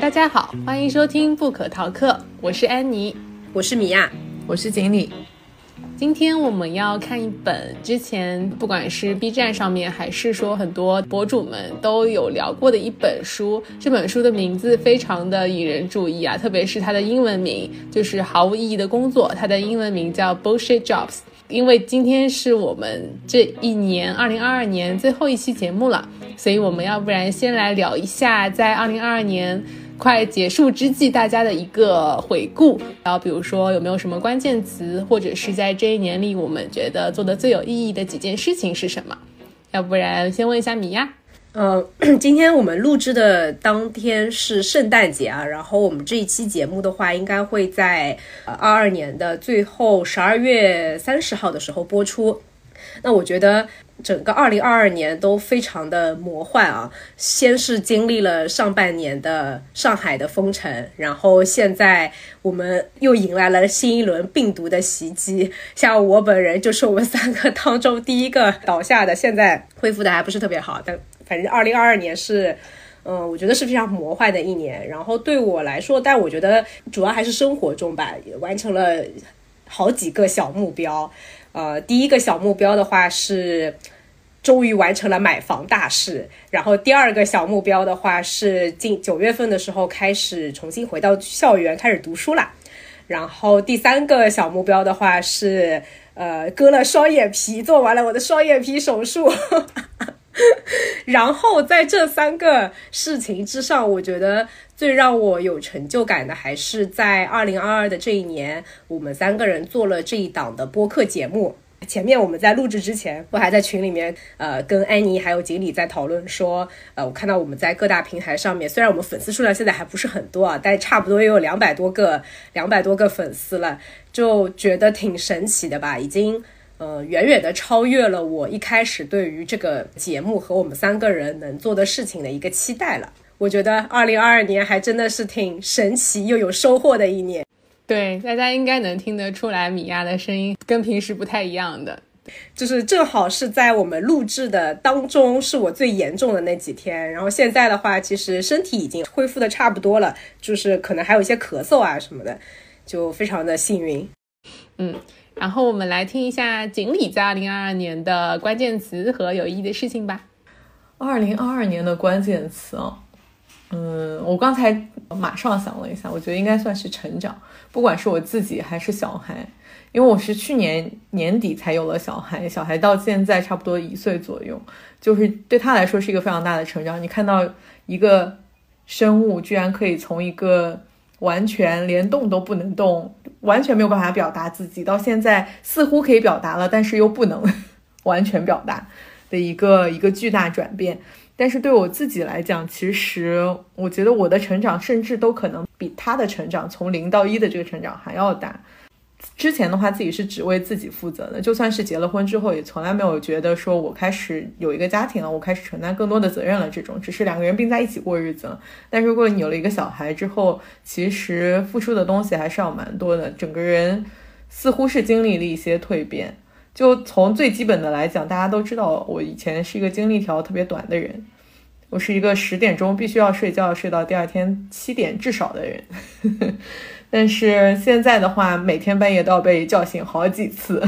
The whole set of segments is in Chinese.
大家好，欢迎收听不可逃课，我是安妮，我是米娅，我是锦鲤。今天我们要看一本之前不管是 B 站上面还是说很多博主们都有聊过的一本书。这本书的名字非常的引人注意啊，特别是它的英文名就是毫无意义的工作，它的英文名叫 Bullshit Jobs。因为今天是我们这一年二零二二年最后一期节目了，所以我们要不然先来聊一下在二零二二年。快结束之际，大家的一个回顾，然后比如说有没有什么关键词，或者是在这一年里我们觉得做的最有意义的几件事情是什么？要不然先问一下米娅。呃，今天我们录制的当天是圣诞节啊，然后我们这一期节目的话，应该会在二二年的最后十二月三十号的时候播出。那我觉得。整个二零二二年都非常的魔幻啊！先是经历了上半年的上海的封城，然后现在我们又迎来了新一轮病毒的袭击。像我本人就是我们三个当中第一个倒下的，现在恢复的还不是特别好。但反正二零二二年是，嗯，我觉得是非常魔幻的一年。然后对我来说，但我觉得主要还是生活中吧，完成了好几个小目标。呃，第一个小目标的话是，终于完成了买房大事。然后第二个小目标的话是，近九月份的时候开始重新回到校园开始读书啦。然后第三个小目标的话是，呃，割了双眼皮，做完了我的双眼皮手术。然后在这三个事情之上，我觉得最让我有成就感的，还是在二零二二的这一年，我们三个人做了这一档的播客节目。前面我们在录制之前，我还在群里面，呃，跟安妮还有锦鲤在讨论说，呃，我看到我们在各大平台上面，虽然我们粉丝数量现在还不是很多啊，但差不多也有两百多个，两百多个粉丝了，就觉得挺神奇的吧，已经。呃，远远的超越了我一开始对于这个节目和我们三个人能做的事情的一个期待了。我觉得二零二二年还真的是挺神奇又有收获的一年。对，大家应该能听得出来，米娅的声音跟平时不太一样的，就是正好是在我们录制的当中，是我最严重的那几天。然后现在的话，其实身体已经恢复的差不多了，就是可能还有一些咳嗽啊什么的，就非常的幸运。嗯。然后我们来听一下锦鲤在二零二二年的关键词和有意义的事情吧。二零二二年的关键词啊，嗯，我刚才马上想了一下，我觉得应该算是成长，不管是我自己还是小孩，因为我是去年年底才有了小孩，小孩到现在差不多一岁左右，就是对他来说是一个非常大的成长。你看到一个生物居然可以从一个完全连动都不能动。完全没有办法表达自己，到现在似乎可以表达了，但是又不能 完全表达的一个一个巨大转变。但是对我自己来讲，其实我觉得我的成长甚至都可能比他的成长从零到一的这个成长还要大。之前的话，自己是只为自己负责的，就算是结了婚之后，也从来没有觉得说我开始有一个家庭了，我开始承担更多的责任了。这种只是两个人并在一起过日子。但如果你有了一个小孩之后，其实付出的东西还是要蛮多的，整个人似乎是经历了一些蜕变。就从最基本的来讲，大家都知道，我以前是一个精力条特别短的人，我是一个十点钟必须要睡觉，睡到第二天七点至少的人。但是现在的话，每天半夜都要被叫醒好几次，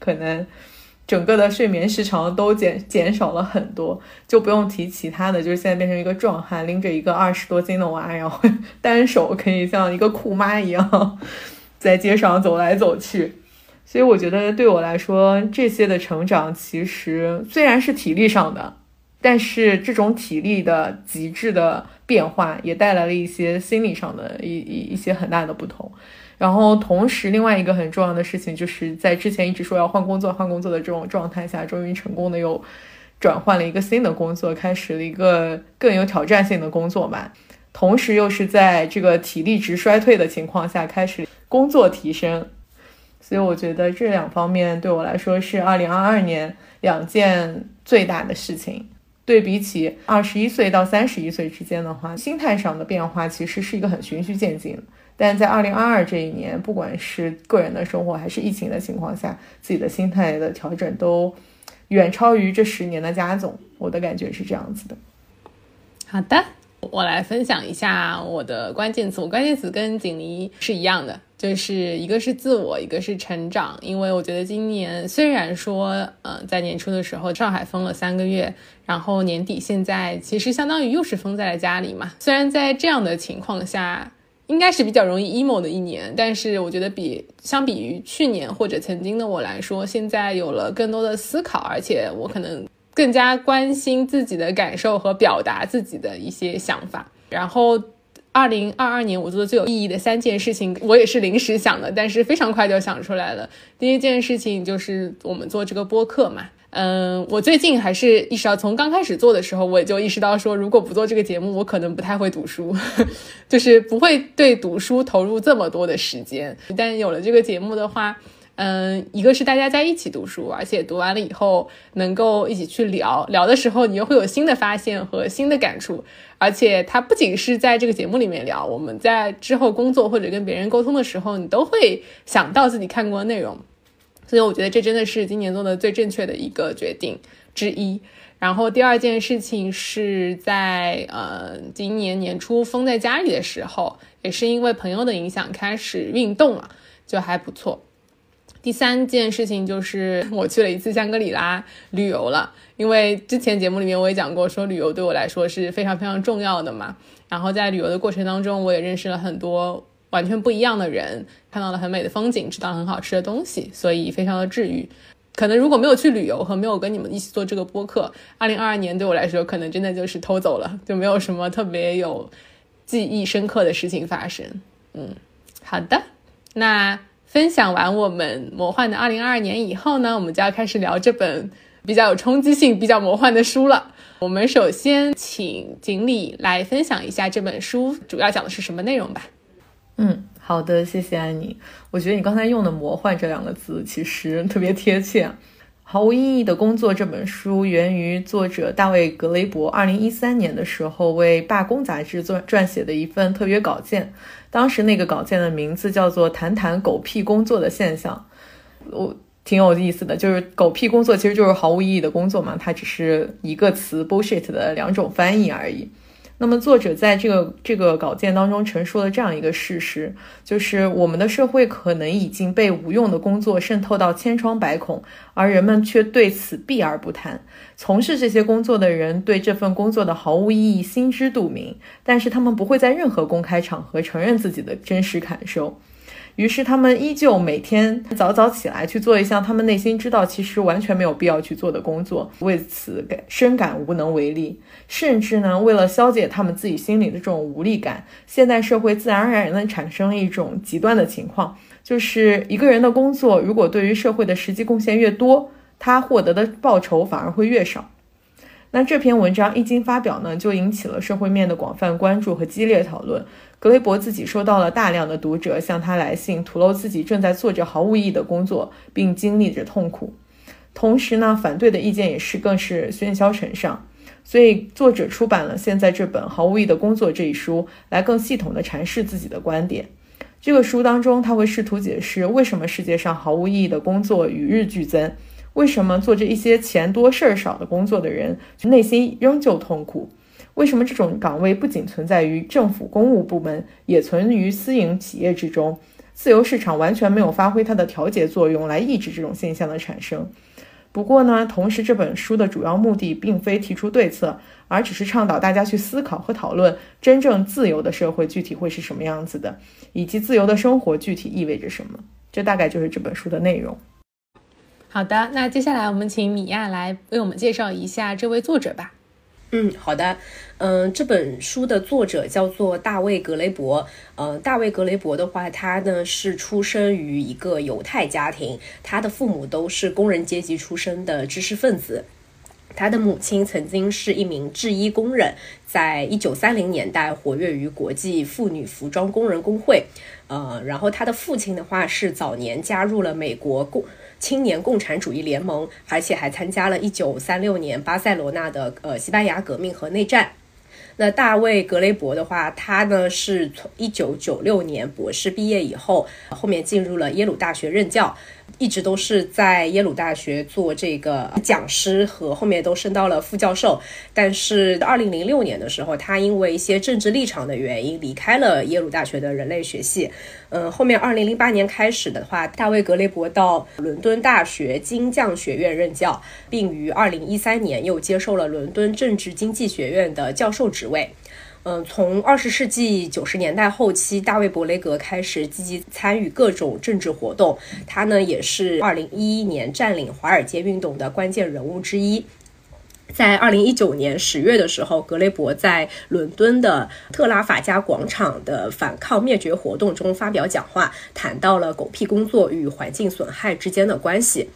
可能整个的睡眠时长都减减少了很多，就不用提其他的，就是现在变成一个壮汉，拎着一个二十多斤的娃，然后 单手可以像一个酷妈一样在街上走来走去。所以我觉得对我来说，这些的成长其实虽然是体力上的，但是这种体力的极致的。变化也带来了一些心理上的一一一些很大的不同，然后同时另外一个很重要的事情，就是在之前一直说要换工作换工作的这种状态下，终于成功的又转换了一个新的工作，开始了一个更有挑战性的工作吧。同时又是在这个体力值衰退的情况下开始工作提升，所以我觉得这两方面对我来说是二零二二年两件最大的事情。对比起二十一岁到三十一岁之间的话，心态上的变化其实是一个很循序渐进。但在二零二二这一年，不管是个人的生活还是疫情的情况下，自己的心态的调整都远超于这十年的加总。我的感觉是这样子的。好的，我来分享一下我的关键词。我关键词跟锦鲤是一样的，就是一个是自我，一个是成长。因为我觉得今年虽然说，呃，在年初的时候上海封了三个月，然后年底现在其实相当于又是封在了家里嘛。虽然在这样的情况下。应该是比较容易 emo 的一年，但是我觉得比相比于去年或者曾经的我来说，现在有了更多的思考，而且我可能更加关心自己的感受和表达自己的一些想法。然后，二零二二年我做的最有意义的三件事情，我也是临时想的，但是非常快就想出来了。第一件事情就是我们做这个播客嘛。嗯，我最近还是意识到，从刚开始做的时候，我也就意识到说，如果不做这个节目，我可能不太会读书，就是不会对读书投入这么多的时间。但有了这个节目的话，嗯，一个是大家在一起读书，而且读完了以后能够一起去聊聊的时候，你又会有新的发现和新的感触。而且它不仅是在这个节目里面聊，我们在之后工作或者跟别人沟通的时候，你都会想到自己看过的内容。所以我觉得这真的是今年做的最正确的一个决定之一。然后第二件事情是在呃今年年初封在家里的时候，也是因为朋友的影响开始运动了，就还不错。第三件事情就是我去了一次香格里拉旅游了，因为之前节目里面我也讲过，说旅游对我来说是非常非常重要的嘛。然后在旅游的过程当中，我也认识了很多。完全不一样的人，看到了很美的风景，吃到很好吃的东西，所以非常的治愈。可能如果没有去旅游和没有跟你们一起做这个播客，二零二二年对我来说，可能真的就是偷走了，就没有什么特别有记忆深刻的事情发生。嗯，好的，那分享完我们魔幻的二零二二年以后呢，我们就要开始聊这本比较有冲击性、比较魔幻的书了。我们首先请锦鲤来分享一下这本书主要讲的是什么内容吧。嗯，好的，谢谢安妮。我觉得你刚才用的“魔幻”这两个字其实特别贴切。毫无意义的工作这本书源于作者大卫·格雷伯二零一三年的时候为《罢工》杂志撰撰写的一份特约稿件。当时那个稿件的名字叫做《谈谈狗屁工作的现象》，我挺有意思的，就是狗屁工作其实就是毫无意义的工作嘛，它只是一个词 “bullshit” 的两种翻译而已。那么，作者在这个这个稿件当中陈述了这样一个事实，就是我们的社会可能已经被无用的工作渗透到千疮百孔，而人们却对此避而不谈。从事这些工作的人对这份工作的毫无意义心知肚明，但是他们不会在任何公开场合承认自己的真实感受。于是，他们依旧每天早早起来去做一项他们内心知道其实完全没有必要去做的工作，为此感深感无能为力。甚至呢，为了消解他们自己心里的这种无力感，现代社会自然而然地产生了一种极端的情况，就是一个人的工作如果对于社会的实际贡献越多，他获得的报酬反而会越少。那这篇文章一经发表呢，就引起了社会面的广泛关注和激烈讨论。格雷伯自己收到了大量的读者向他来信，吐露自己正在做着毫无意义的工作，并经历着痛苦。同时呢，反对的意见也是更是喧嚣尘上。所以，作者出版了现在这本《毫无意义的工作》这一书，来更系统地阐释自己的观点。这个书当中，他会试图解释为什么世界上毫无意义的工作与日俱增，为什么做着一些钱多事儿少的工作的人内心仍旧痛苦。为什么这种岗位不仅存在于政府公务部门，也存于私营企业之中？自由市场完全没有发挥它的调节作用来抑制这种现象的产生。不过呢，同时这本书的主要目的并非提出对策，而只是倡导大家去思考和讨论真正自由的社会具体会是什么样子的，以及自由的生活具体意味着什么。这大概就是这本书的内容。好的，那接下来我们请米娅来为我们介绍一下这位作者吧。嗯，好的。嗯，这本书的作者叫做大卫·格雷伯。呃，大卫·格雷伯的话，他呢是出生于一个犹太家庭，他的父母都是工人阶级出身的知识分子。他的母亲曾经是一名制衣工人，在一九三零年代活跃于国际妇女服装工人工会。呃，然后他的父亲的话是早年加入了美国共。青年共产主义联盟，而且还参加了一九三六年巴塞罗那的呃西班牙革命和内战。那大卫·格雷伯的话，他呢是从一九九六年博士毕业以后，后面进入了耶鲁大学任教。一直都是在耶鲁大学做这个讲师，和后面都升到了副教授。但是二零零六年的时候，他因为一些政治立场的原因离开了耶鲁大学的人类学系。嗯，后面二零零八年开始的话，大卫·格雷伯到伦敦大学金匠学院任教，并于二零一三年又接受了伦敦政治经济学院的教授职位。嗯，从二十世纪九十年代后期，大卫·伯雷格开始积极参与各种政治活动。他呢，也是二零一一年占领华尔街运动的关键人物之一。在二零一九年十月的时候，格雷伯在伦敦的特拉法加广场的反抗灭绝活动中发表讲话，谈到了狗屁工作与环境损害之间的关系。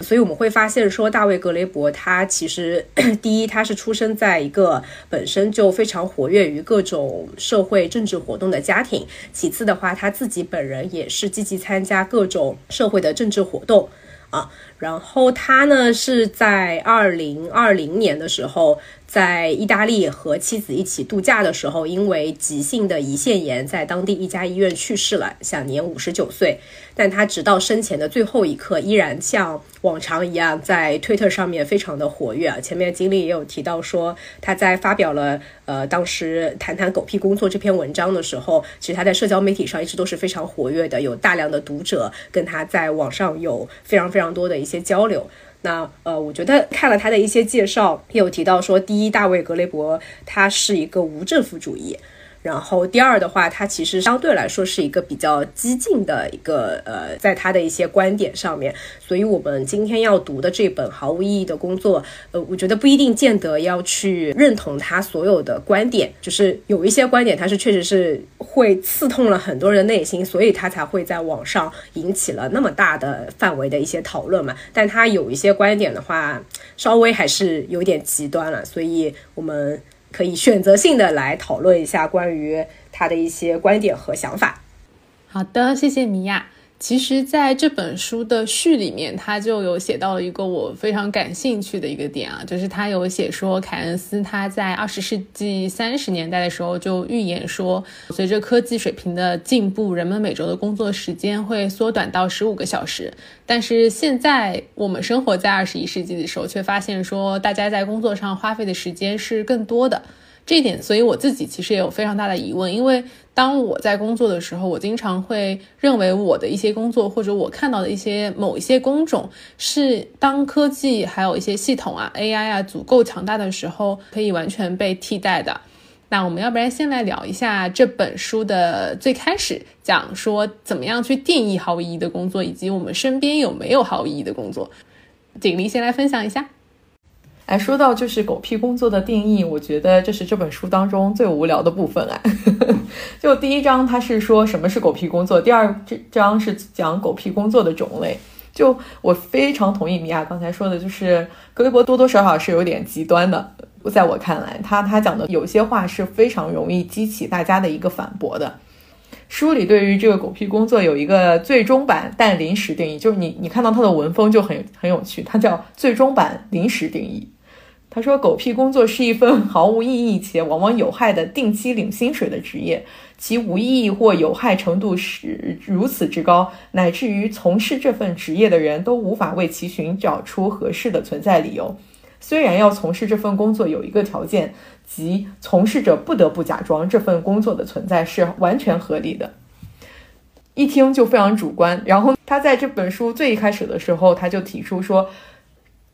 所以我们会发现，说大卫·格雷伯他其实 第一，他是出生在一个本身就非常活跃于各种社会政治活动的家庭；其次的话，他自己本人也是积极参加各种社会的政治活动啊。然后他呢是在二零二零年的时候。在意大利和妻子一起度假的时候，因为急性的胰腺炎，在当地一家医院去世了，享年五十九岁。但他直到生前的最后一刻，依然像往常一样在推特上面非常的活跃。前面经历也有提到说，他在发表了呃当时谈谈狗屁工作这篇文章的时候，其实他在社交媒体上一直都是非常活跃的，有大量的读者跟他在网上有非常非常多的一些交流。那呃，我觉得看了他的一些介绍，也有提到说，第一，大卫·格雷伯他是一个无政府主义。然后第二的话，他其实相对来说是一个比较激进的一个呃，在他的一些观点上面，所以我们今天要读的这本毫无意义的工作，呃，我觉得不一定见得要去认同他所有的观点，就是有一些观点他是确实是会刺痛了很多人的内心，所以他才会在网上引起了那么大的范围的一些讨论嘛。但他有一些观点的话，稍微还是有点极端了，所以我们。可以选择性的来讨论一下关于他的一些观点和想法。好的，谢谢米娅。其实，在这本书的序里面，他就有写到了一个我非常感兴趣的一个点啊，就是他有写说，凯恩斯他在二十世纪三十年代的时候就预言说，随着科技水平的进步，人们每周的工作时间会缩短到十五个小时。但是现在我们生活在二十一世纪的时候，却发现说，大家在工作上花费的时间是更多的。这一点，所以我自己其实也有非常大的疑问，因为当我在工作的时候，我经常会认为我的一些工作或者我看到的一些某一些工种，是当科技还有一些系统啊、AI 啊足够强大的时候，可以完全被替代的。那我们要不然先来聊一下这本书的最开始，讲说怎么样去定义毫无意义的工作，以及我们身边有没有毫无意义的工作。锦鲤先来分享一下。哎，说到就是狗屁工作的定义，我觉得这是这本书当中最无聊的部分啊。就第一章，它是说什么是狗屁工作；第二这章是讲狗屁工作的种类。就我非常同意米娅刚才说的，就是格雷伯多多少少是有点极端的。在我看来，他他讲的有些话是非常容易激起大家的一个反驳的。书里对于这个狗屁工作有一个最终版但临时定义，就是你你看到它的文风就很很有趣，它叫最终版临时定义。他说：“狗屁工作是一份毫无意义且往往有害的定期领薪水的职业，其无意义或有害程度是如此之高，乃至于从事这份职业的人都无法为其寻找出合适的存在理由。虽然要从事这份工作有一个条件，即从事者不得不假装这份工作的存在是完全合理的。一听就非常主观。然后他在这本书最一开始的时候，他就提出说。”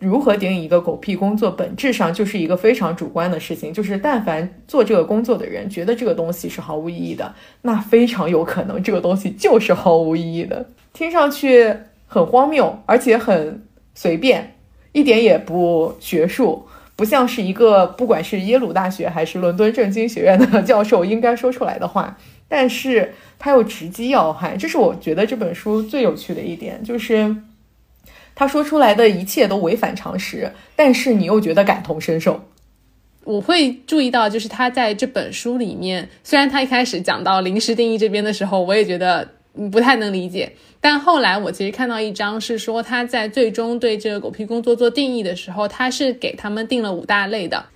如何定义一个狗屁工作，本质上就是一个非常主观的事情。就是但凡做这个工作的人觉得这个东西是毫无意义的，那非常有可能这个东西就是毫无意义的。听上去很荒谬，而且很随便，一点也不学术，不像是一个不管是耶鲁大学还是伦敦政经学院的 教授应该说出来的话。但是它又直击要害，这是我觉得这本书最有趣的一点，就是。他说出来的一切都违反常识，但是你又觉得感同身受。我会注意到，就是他在这本书里面，虽然他一开始讲到临时定义这边的时候，我也觉得不太能理解，但后来我其实看到一章是说他在最终对这个狗屁工作做定义的时候，他是给他们定了五大类的。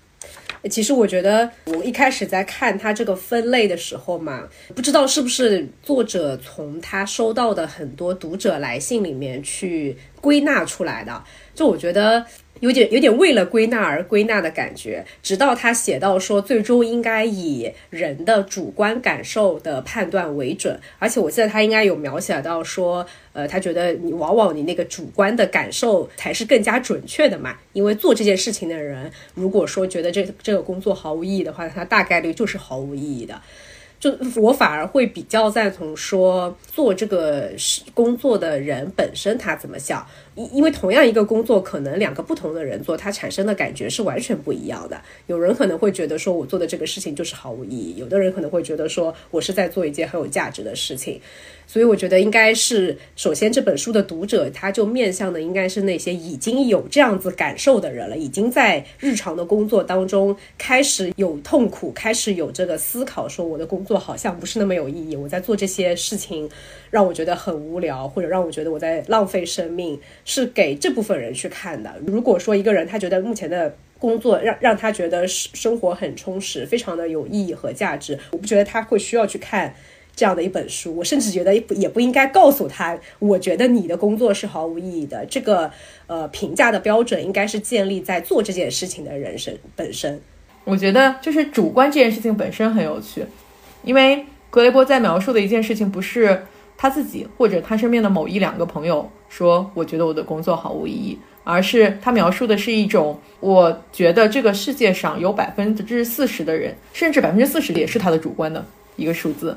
其实我觉得，我一开始在看他这个分类的时候嘛，不知道是不是作者从他收到的很多读者来信里面去归纳出来的。就我觉得。有点有点为了归纳而归纳的感觉，直到他写到说，最终应该以人的主观感受的判断为准。而且我记得他应该有描写到说，呃，他觉得你往往你那个主观的感受才是更加准确的嘛，因为做这件事情的人，如果说觉得这这个工作毫无意义的话，他大概率就是毫无意义的。就我反而会比较赞同说，做这个工作的人本身他怎么想。因因为同样一个工作，可能两个不同的人做，他产生的感觉是完全不一样的。有人可能会觉得说，我做的这个事情就是毫无意义；有的人可能会觉得说，我是在做一件很有价值的事情。所以我觉得应该是，首先这本书的读者，他就面向的应该是那些已经有这样子感受的人了，已经在日常的工作当中开始有痛苦，开始有这个思考，说我的工作好像不是那么有意义，我在做这些事情让我觉得很无聊，或者让我觉得我在浪费生命，是给这部分人去看的。如果说一个人他觉得目前的工作让让他觉得生活很充实，非常的有意义和价值，我不觉得他会需要去看。这样的一本书，我甚至觉得也不应该告诉他，我觉得你的工作是毫无意义的。这个呃评价的标准应该是建立在做这件事情的人生本身。我觉得就是主观这件事情本身很有趣，因为格雷波在描述的一件事情不是他自己或者他身边的某一两个朋友说我觉得我的工作毫无意义，而是他描述的是一种我觉得这个世界上有百分之四十的人，甚至百分之四十也是他的主观的一个数字。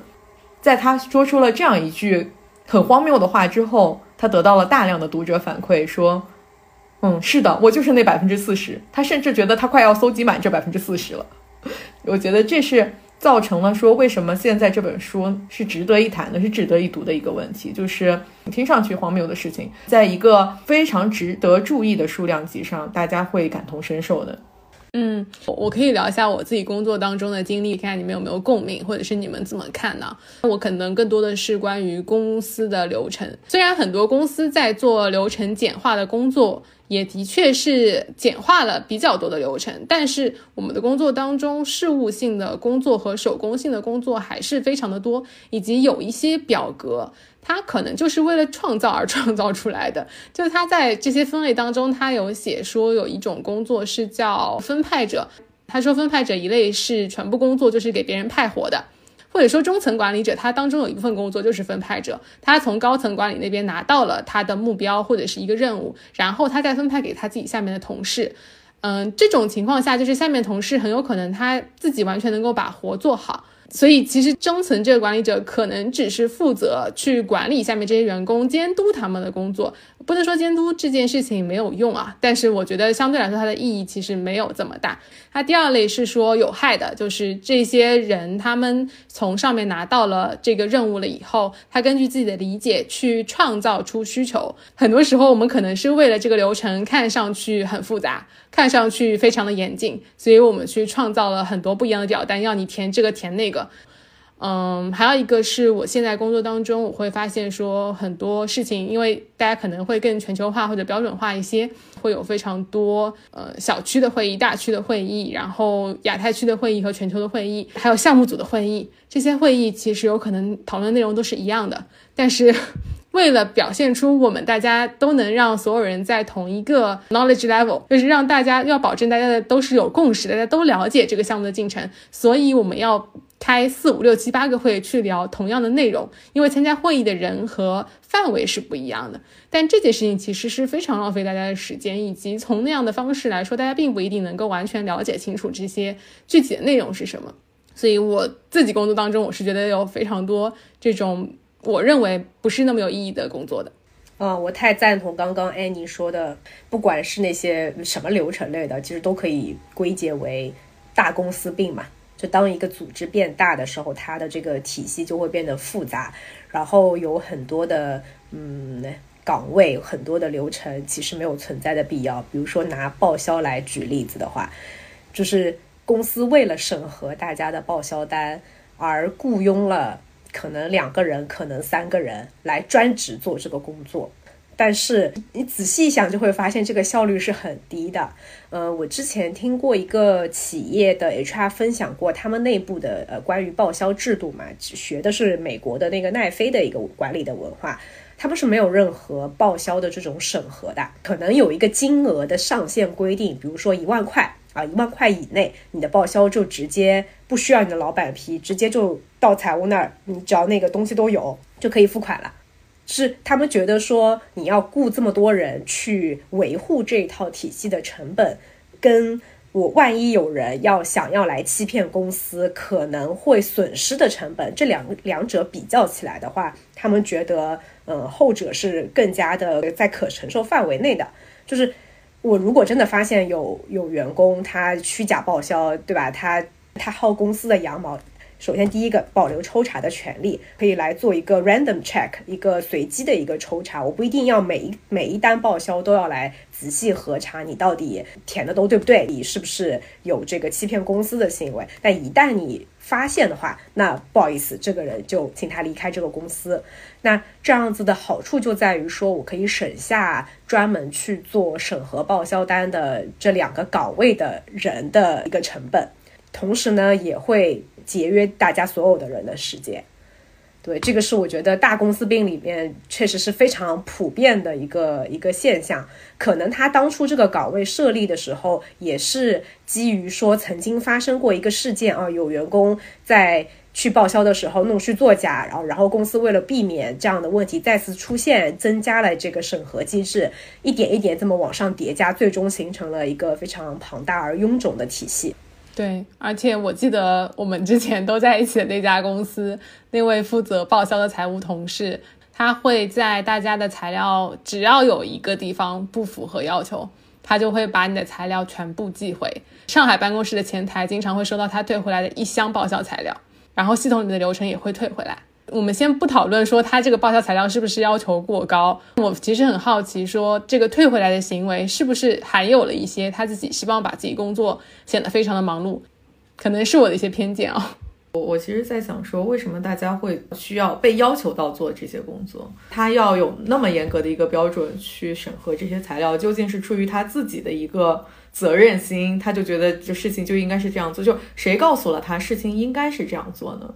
在他说出了这样一句很荒谬的话之后，他得到了大量的读者反馈，说：“嗯，是的，我就是那百分之四十。”他甚至觉得他快要搜集满这百分之四十了。我觉得这是造成了说为什么现在这本书是值得一谈的，是值得一读的一个问题，就是听上去荒谬的事情，在一个非常值得注意的数量级上，大家会感同身受的。嗯，我可以聊一下我自己工作当中的经历，看看你们有没有共鸣，或者是你们怎么看呢？我可能更多的是关于公司的流程，虽然很多公司在做流程简化的工作。也的确是简化了比较多的流程，但是我们的工作当中，事务性的工作和手工性的工作还是非常的多，以及有一些表格，它可能就是为了创造而创造出来的。就是它在这些分类当中，它有写说有一种工作是叫分派者，他说分派者一类是全部工作就是给别人派活的。或者说中层管理者，他当中有一部分工作就是分派者，他从高层管理那边拿到了他的目标或者是一个任务，然后他再分派给他自己下面的同事。嗯，这种情况下，就是下面同事很有可能他自己完全能够把活做好。所以，其实中层这个管理者可能只是负责去管理下面这些员工，监督他们的工作。不能说监督这件事情没有用啊，但是我觉得相对来说它的意义其实没有这么大。它第二类是说有害的，就是这些人他们从上面拿到了这个任务了以后，他根据自己的理解去创造出需求。很多时候我们可能是为了这个流程看上去很复杂，看上去非常的严谨，所以我们去创造了很多不一样的表单，要你填这个填那个。嗯，还有一个是我现在工作当中，我会发现说很多事情，因为大家可能会更全球化或者标准化一些，会有非常多呃小区的会议、大区的会议，然后亚太区的会议和全球的会议，还有项目组的会议。这些会议其实有可能讨论内容都是一样的，但是 为了表现出我们大家都能让所有人在同一个 knowledge level，就是让大家要保证大家的都是有共识，大家都了解这个项目的进程，所以我们要。开四五六七八个会去聊同样的内容，因为参加会议的人和范围是不一样的。但这件事情其实是非常浪费大家的时间，以及从那样的方式来说，大家并不一定能够完全了解清楚这些具体的内容是什么。所以我自己工作当中，我是觉得有非常多这种我认为不是那么有意义的工作的。啊，我太赞同刚刚安妮说的，不管是那些什么流程类的，其实都可以归结为大公司病嘛。就当一个组织变大的时候，它的这个体系就会变得复杂，然后有很多的嗯岗位，很多的流程其实没有存在的必要。比如说拿报销来举例子的话，就是公司为了审核大家的报销单而雇佣了可能两个人，可能三个人来专职做这个工作。但是你仔细一想，就会发现这个效率是很低的。呃，我之前听过一个企业的 HR 分享过他们内部的呃关于报销制度嘛，学的是美国的那个奈飞的一个管理的文化，他们是没有任何报销的这种审核的，可能有一个金额的上限规定，比如说一万块啊，一万块以内，你的报销就直接不需要你的老板批，直接就到财务那儿，你只要那个东西都有就可以付款了。是他们觉得说你要雇这么多人去维护这一套体系的成本，跟我万一有人要想要来欺骗公司可能会损失的成本，这两两者比较起来的话，他们觉得，嗯，后者是更加的在可承受范围内的。就是我如果真的发现有有员工他虚假报销，对吧？他他薅公司的羊毛。首先，第一个保留抽查的权利，可以来做一个 random check，一个随机的一个抽查。我不一定要每一每一单报销都要来仔细核查你到底填的都对不对，你是不是有这个欺骗公司的行为。但一旦你发现的话，那不好意思，这个人就请他离开这个公司。那这样子的好处就在于说，我可以省下专门去做审核报销单的这两个岗位的人的一个成本，同时呢，也会。节约大家所有的人的时间，对这个是我觉得大公司病里面确实是非常普遍的一个一个现象。可能他当初这个岗位设立的时候，也是基于说曾经发生过一个事件啊，有员工在去报销的时候弄虚作假，然后然后公司为了避免这样的问题再次出现，增加了这个审核机制，一点一点这么往上叠加，最终形成了一个非常庞大而臃肿的体系。对，而且我记得我们之前都在一起的那家公司，那位负责报销的财务同事，他会在大家的材料只要有一个地方不符合要求，他就会把你的材料全部寄回上海办公室的前台，经常会收到他退回来的一箱报销材料，然后系统里的流程也会退回来。我们先不讨论说他这个报销材料是不是要求过高，我其实很好奇，说这个退回来的行为是不是还有了一些他自己希望把自己工作显得非常的忙碌，可能是我的一些偏见啊。我我其实在想说，为什么大家会需要被要求到做这些工作？他要有那么严格的一个标准去审核这些材料，究竟是出于他自己的一个责任心，他就觉得这事情就应该是这样做？就谁告诉了他事情应该是这样做呢？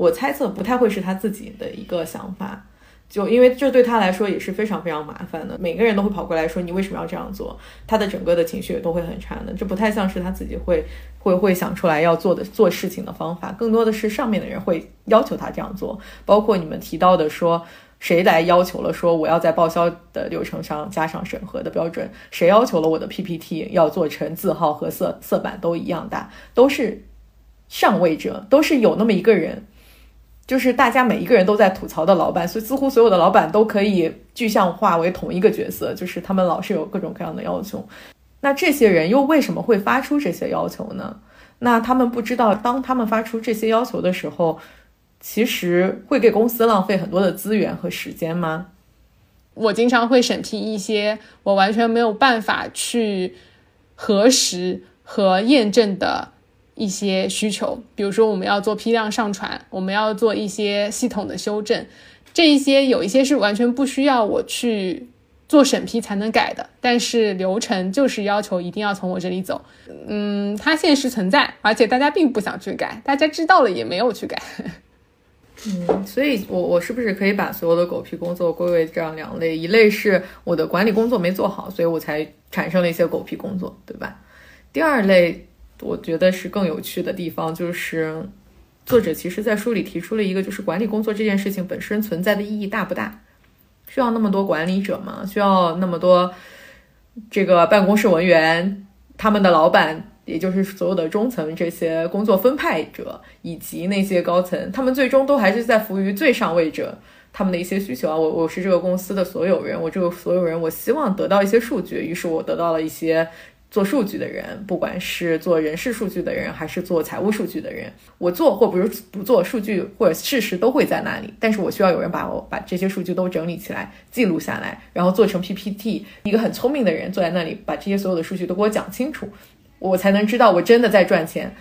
我猜测不太会是他自己的一个想法，就因为这对他来说也是非常非常麻烦的。每个人都会跑过来说你为什么要这样做，他的整个的情绪也都会很差的。这不太像是他自己会会会想出来要做的做事情的方法，更多的是上面的人会要求他这样做。包括你们提到的说谁来要求了说我要在报销的流程上加上审核的标准，谁要求了我的 PPT 要做成字号和色色板都一样大，都是上位者，都是有那么一个人。就是大家每一个人都在吐槽的老板，所以似乎所有的老板都可以具象化为同一个角色，就是他们老是有各种各样的要求。那这些人又为什么会发出这些要求呢？那他们不知道，当他们发出这些要求的时候，其实会给公司浪费很多的资源和时间吗？我经常会审批一些我完全没有办法去核实和验证的。一些需求，比如说我们要做批量上传，我们要做一些系统的修正，这一些有一些是完全不需要我去做审批才能改的，但是流程就是要求一定要从我这里走。嗯，它现实存在，而且大家并不想去改，大家知道了也没有去改。嗯，所以我我是不是可以把所有的狗屁工作归为这样两类？一类是我的管理工作没做好，所以我才产生了一些狗屁工作，对吧？第二类。我觉得是更有趣的地方，就是作者其实在书里提出了一个，就是管理工作这件事情本身存在的意义大不大？需要那么多管理者吗？需要那么多这个办公室文员、他们的老板，也就是所有的中层这些工作分派者，以及那些高层，他们最终都还是在服务于最上位者他们的一些需求啊。我我是这个公司的所有人，我这个所有人，我希望得到一些数据，于是我得到了一些。做数据的人，不管是做人事数据的人，还是做财务数据的人，我做或不是不做数据或者事实都会在那里。但是我需要有人把我把这些数据都整理起来，记录下来，然后做成 PPT。一个很聪明的人坐在那里，把这些所有的数据都给我讲清楚，我才能知道我真的在赚钱。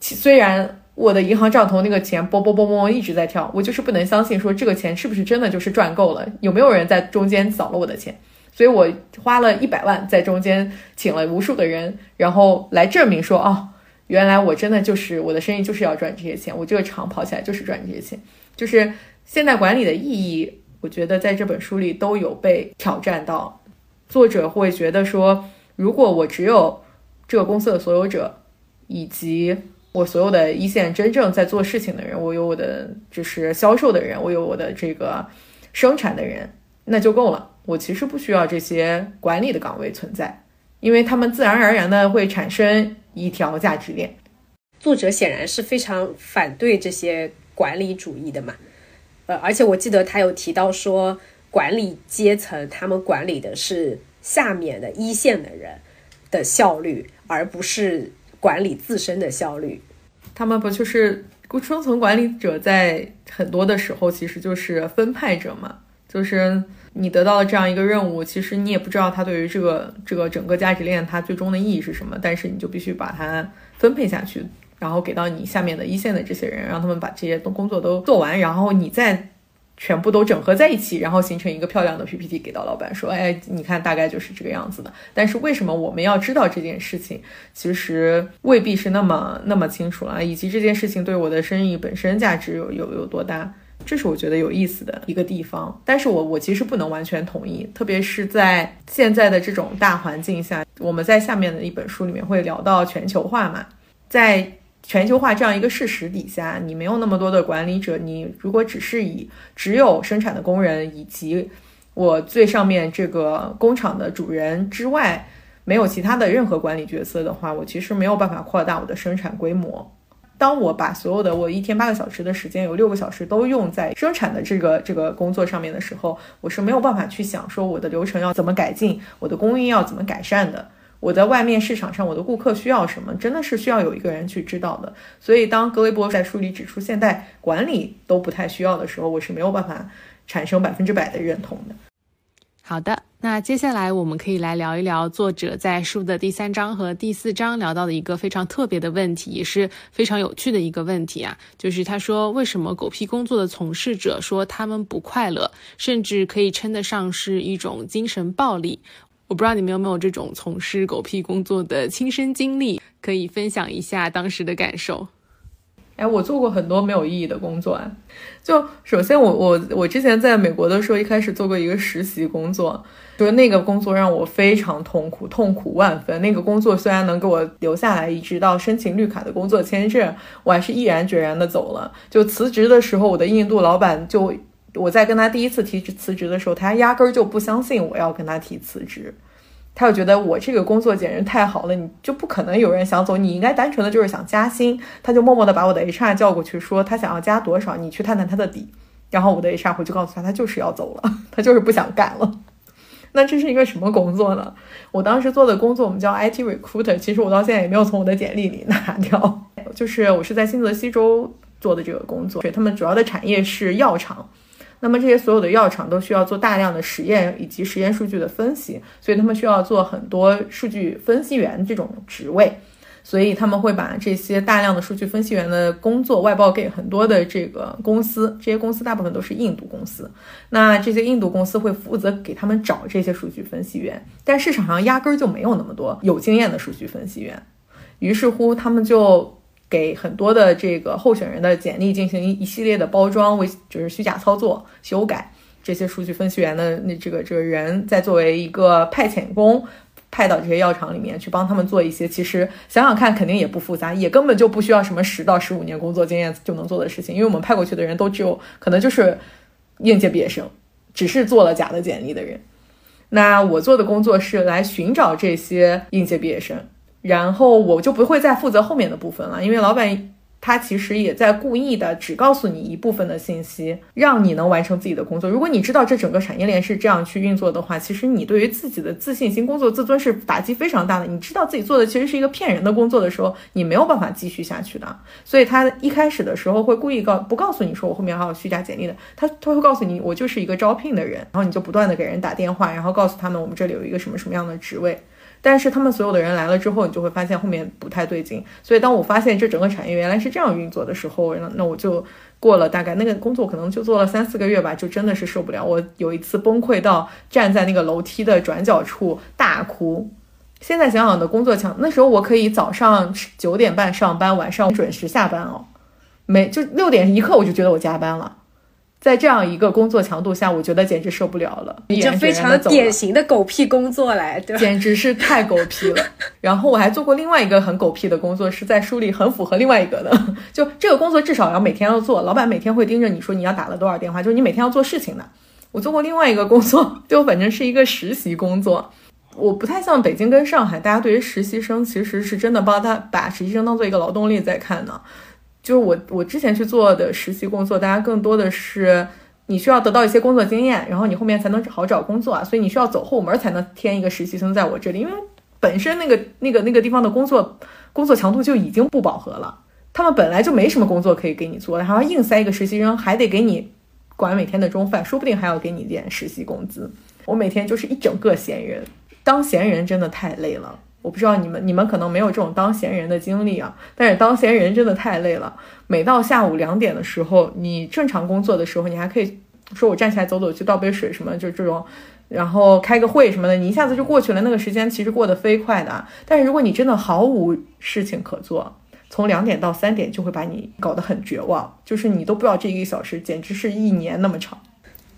虽然我的银行账头那个钱啵啵啵啵一直在跳，我就是不能相信说这个钱是不是真的就是赚够了，有没有人在中间扫了我的钱？所以我花了一百万在中间请了无数的人，然后来证明说，哦，原来我真的就是我的生意就是要赚这些钱，我这个厂跑起来就是赚这些钱，就是现代管理的意义，我觉得在这本书里都有被挑战到，作者会觉得说，如果我只有这个公司的所有者以及我所有的一线真正在做事情的人，我有我的就是销售的人，我有我的这个生产的人，那就够了。我其实不需要这些管理的岗位存在，因为他们自然而然的会产生一条价值链。作者显然是非常反对这些管理主义的嘛，呃，而且我记得他有提到说，管理阶层他们管理的是下面的一线的人的效率，而不是管理自身的效率。他们不就是中层管理者在很多的时候其实就是分派者嘛，就是。你得到了这样一个任务，其实你也不知道它对于这个这个整个价值链它最终的意义是什么，但是你就必须把它分配下去，然后给到你下面的一线的这些人，让他们把这些工作都做完，然后你再全部都整合在一起，然后形成一个漂亮的 PPT 给到老板说，哎，你看大概就是这个样子的。但是为什么我们要知道这件事情？其实未必是那么那么清楚了，以及这件事情对我的生意本身价值有有有多大？这是我觉得有意思的一个地方，但是我我其实不能完全同意，特别是在现在的这种大环境下，我们在下面的一本书里面会聊到全球化嘛，在全球化这样一个事实底下，你没有那么多的管理者，你如果只是以只有生产的工人以及我最上面这个工厂的主人之外，没有其他的任何管理角色的话，我其实没有办法扩大我的生产规模。当我把所有的我一天八个小时的时间，有六个小时都用在生产的这个这个工作上面的时候，我是没有办法去想说我的流程要怎么改进，我的供应要怎么改善的，我在外面市场上我的顾客需要什么，真的是需要有一个人去知道的。所以当格雷伯在书里指出现代管理都不太需要的时候，我是没有办法产生百分之百的认同的。好的。那接下来我们可以来聊一聊作者在书的第三章和第四章聊到的一个非常特别的问题，也是非常有趣的一个问题啊，就是他说为什么狗屁工作的从事者说他们不快乐，甚至可以称得上是一种精神暴力？我不知道你们有没有这种从事狗屁工作的亲身经历，可以分享一下当时的感受。哎，我做过很多没有意义的工作啊。就首先，我我我之前在美国的时候，一开始做过一个实习工作，就那个工作让我非常痛苦，痛苦万分。那个工作虽然能给我留下来，一直到申请绿卡的工作签证，我还是毅然决然的走了。就辞职的时候，我的印度老板就我在跟他第一次提辞职的时候，他压根儿就不相信我要跟他提辞职。他就觉得我这个工作简直太好了，你就不可能有人想走，你应该单纯的就是想加薪。他就默默的把我的 HR 叫过去，说他想要加多少，你去探探他的底。然后我的 HR 回去告诉他，他就是要走了，他就是不想干了。那这是一个什么工作呢？我当时做的工作我们叫 IT recruiter，其实我到现在也没有从我的简历里拿掉。就是我是在新泽西州做的这个工作，对他们主要的产业是药厂。那么这些所有的药厂都需要做大量的实验以及实验数据的分析，所以他们需要做很多数据分析员这种职位，所以他们会把这些大量的数据分析员的工作外包给很多的这个公司，这些公司大部分都是印度公司，那这些印度公司会负责给他们找这些数据分析员，但市场上压根儿就没有那么多有经验的数据分析员，于是乎他们就。给很多的这个候选人的简历进行一系列的包装，为就是虚假操作、修改这些数据分析员的那这个这个人，在作为一个派遣工，派到这些药厂里面去帮他们做一些，其实想想看，肯定也不复杂，也根本就不需要什么十到十五年工作经验就能做的事情，因为我们派过去的人都只有可能就是应届毕业生，只是做了假的简历的人。那我做的工作是来寻找这些应届毕业生。然后我就不会再负责后面的部分了，因为老板他其实也在故意的只告诉你一部分的信息，让你能完成自己的工作。如果你知道这整个产业链是这样去运作的话，其实你对于自己的自信心、工作自尊是打击非常大的。你知道自己做的其实是一个骗人的工作的时候，你没有办法继续下去的。所以他一开始的时候会故意告不告诉你说我后面还有虚假简历的，他他会告诉你我就是一个招聘的人，然后你就不断的给人打电话，然后告诉他们我们这里有一个什么什么样的职位。但是他们所有的人来了之后，你就会发现后面不太对劲。所以当我发现这整个产业原来是这样运作的时候，那那我就过了大概那个工作可能就做了三四个月吧，就真的是受不了。我有一次崩溃到站在那个楼梯的转角处大哭。现在想想的工作强，那时候我可以早上九点半上班，晚上准时下班哦，没就六点一刻我就觉得我加班了。在这样一个工作强度下，我觉得简直受不了了。你这非常典型的狗屁工作来，对吧，简直是太狗屁了。然后我还做过另外一个很狗屁的工作，是在书里很符合另外一个的。就这个工作至少要每天要做，老板每天会盯着你说你要打了多少电话，就是你每天要做事情的。我做过另外一个工作，就反正是一个实习工作。我不太像北京跟上海，大家对于实习生其实是真的帮他把实习生当做一个劳动力在看呢。就是我我之前去做的实习工作，大家更多的是你需要得到一些工作经验，然后你后面才能好找工作啊，所以你需要走后门才能添一个实习生在我这里，因为本身那个那个那个地方的工作工作强度就已经不饱和了，他们本来就没什么工作可以给你做，然后硬塞一个实习生，还得给你管每天的中饭，说不定还要给你点实习工资。我每天就是一整个闲人，当闲人真的太累了。我不知道你们，你们可能没有这种当闲人的经历啊，但是当闲人真的太累了。每到下午两点的时候，你正常工作的时候，你还可以说我站起来走走，去倒杯水什么，就这种，然后开个会什么的，你一下子就过去了。那个时间其实过得飞快的。但是如果你真的毫无事情可做，从两点到三点就会把你搞得很绝望，就是你都不知道这一个小时简直是一年那么长。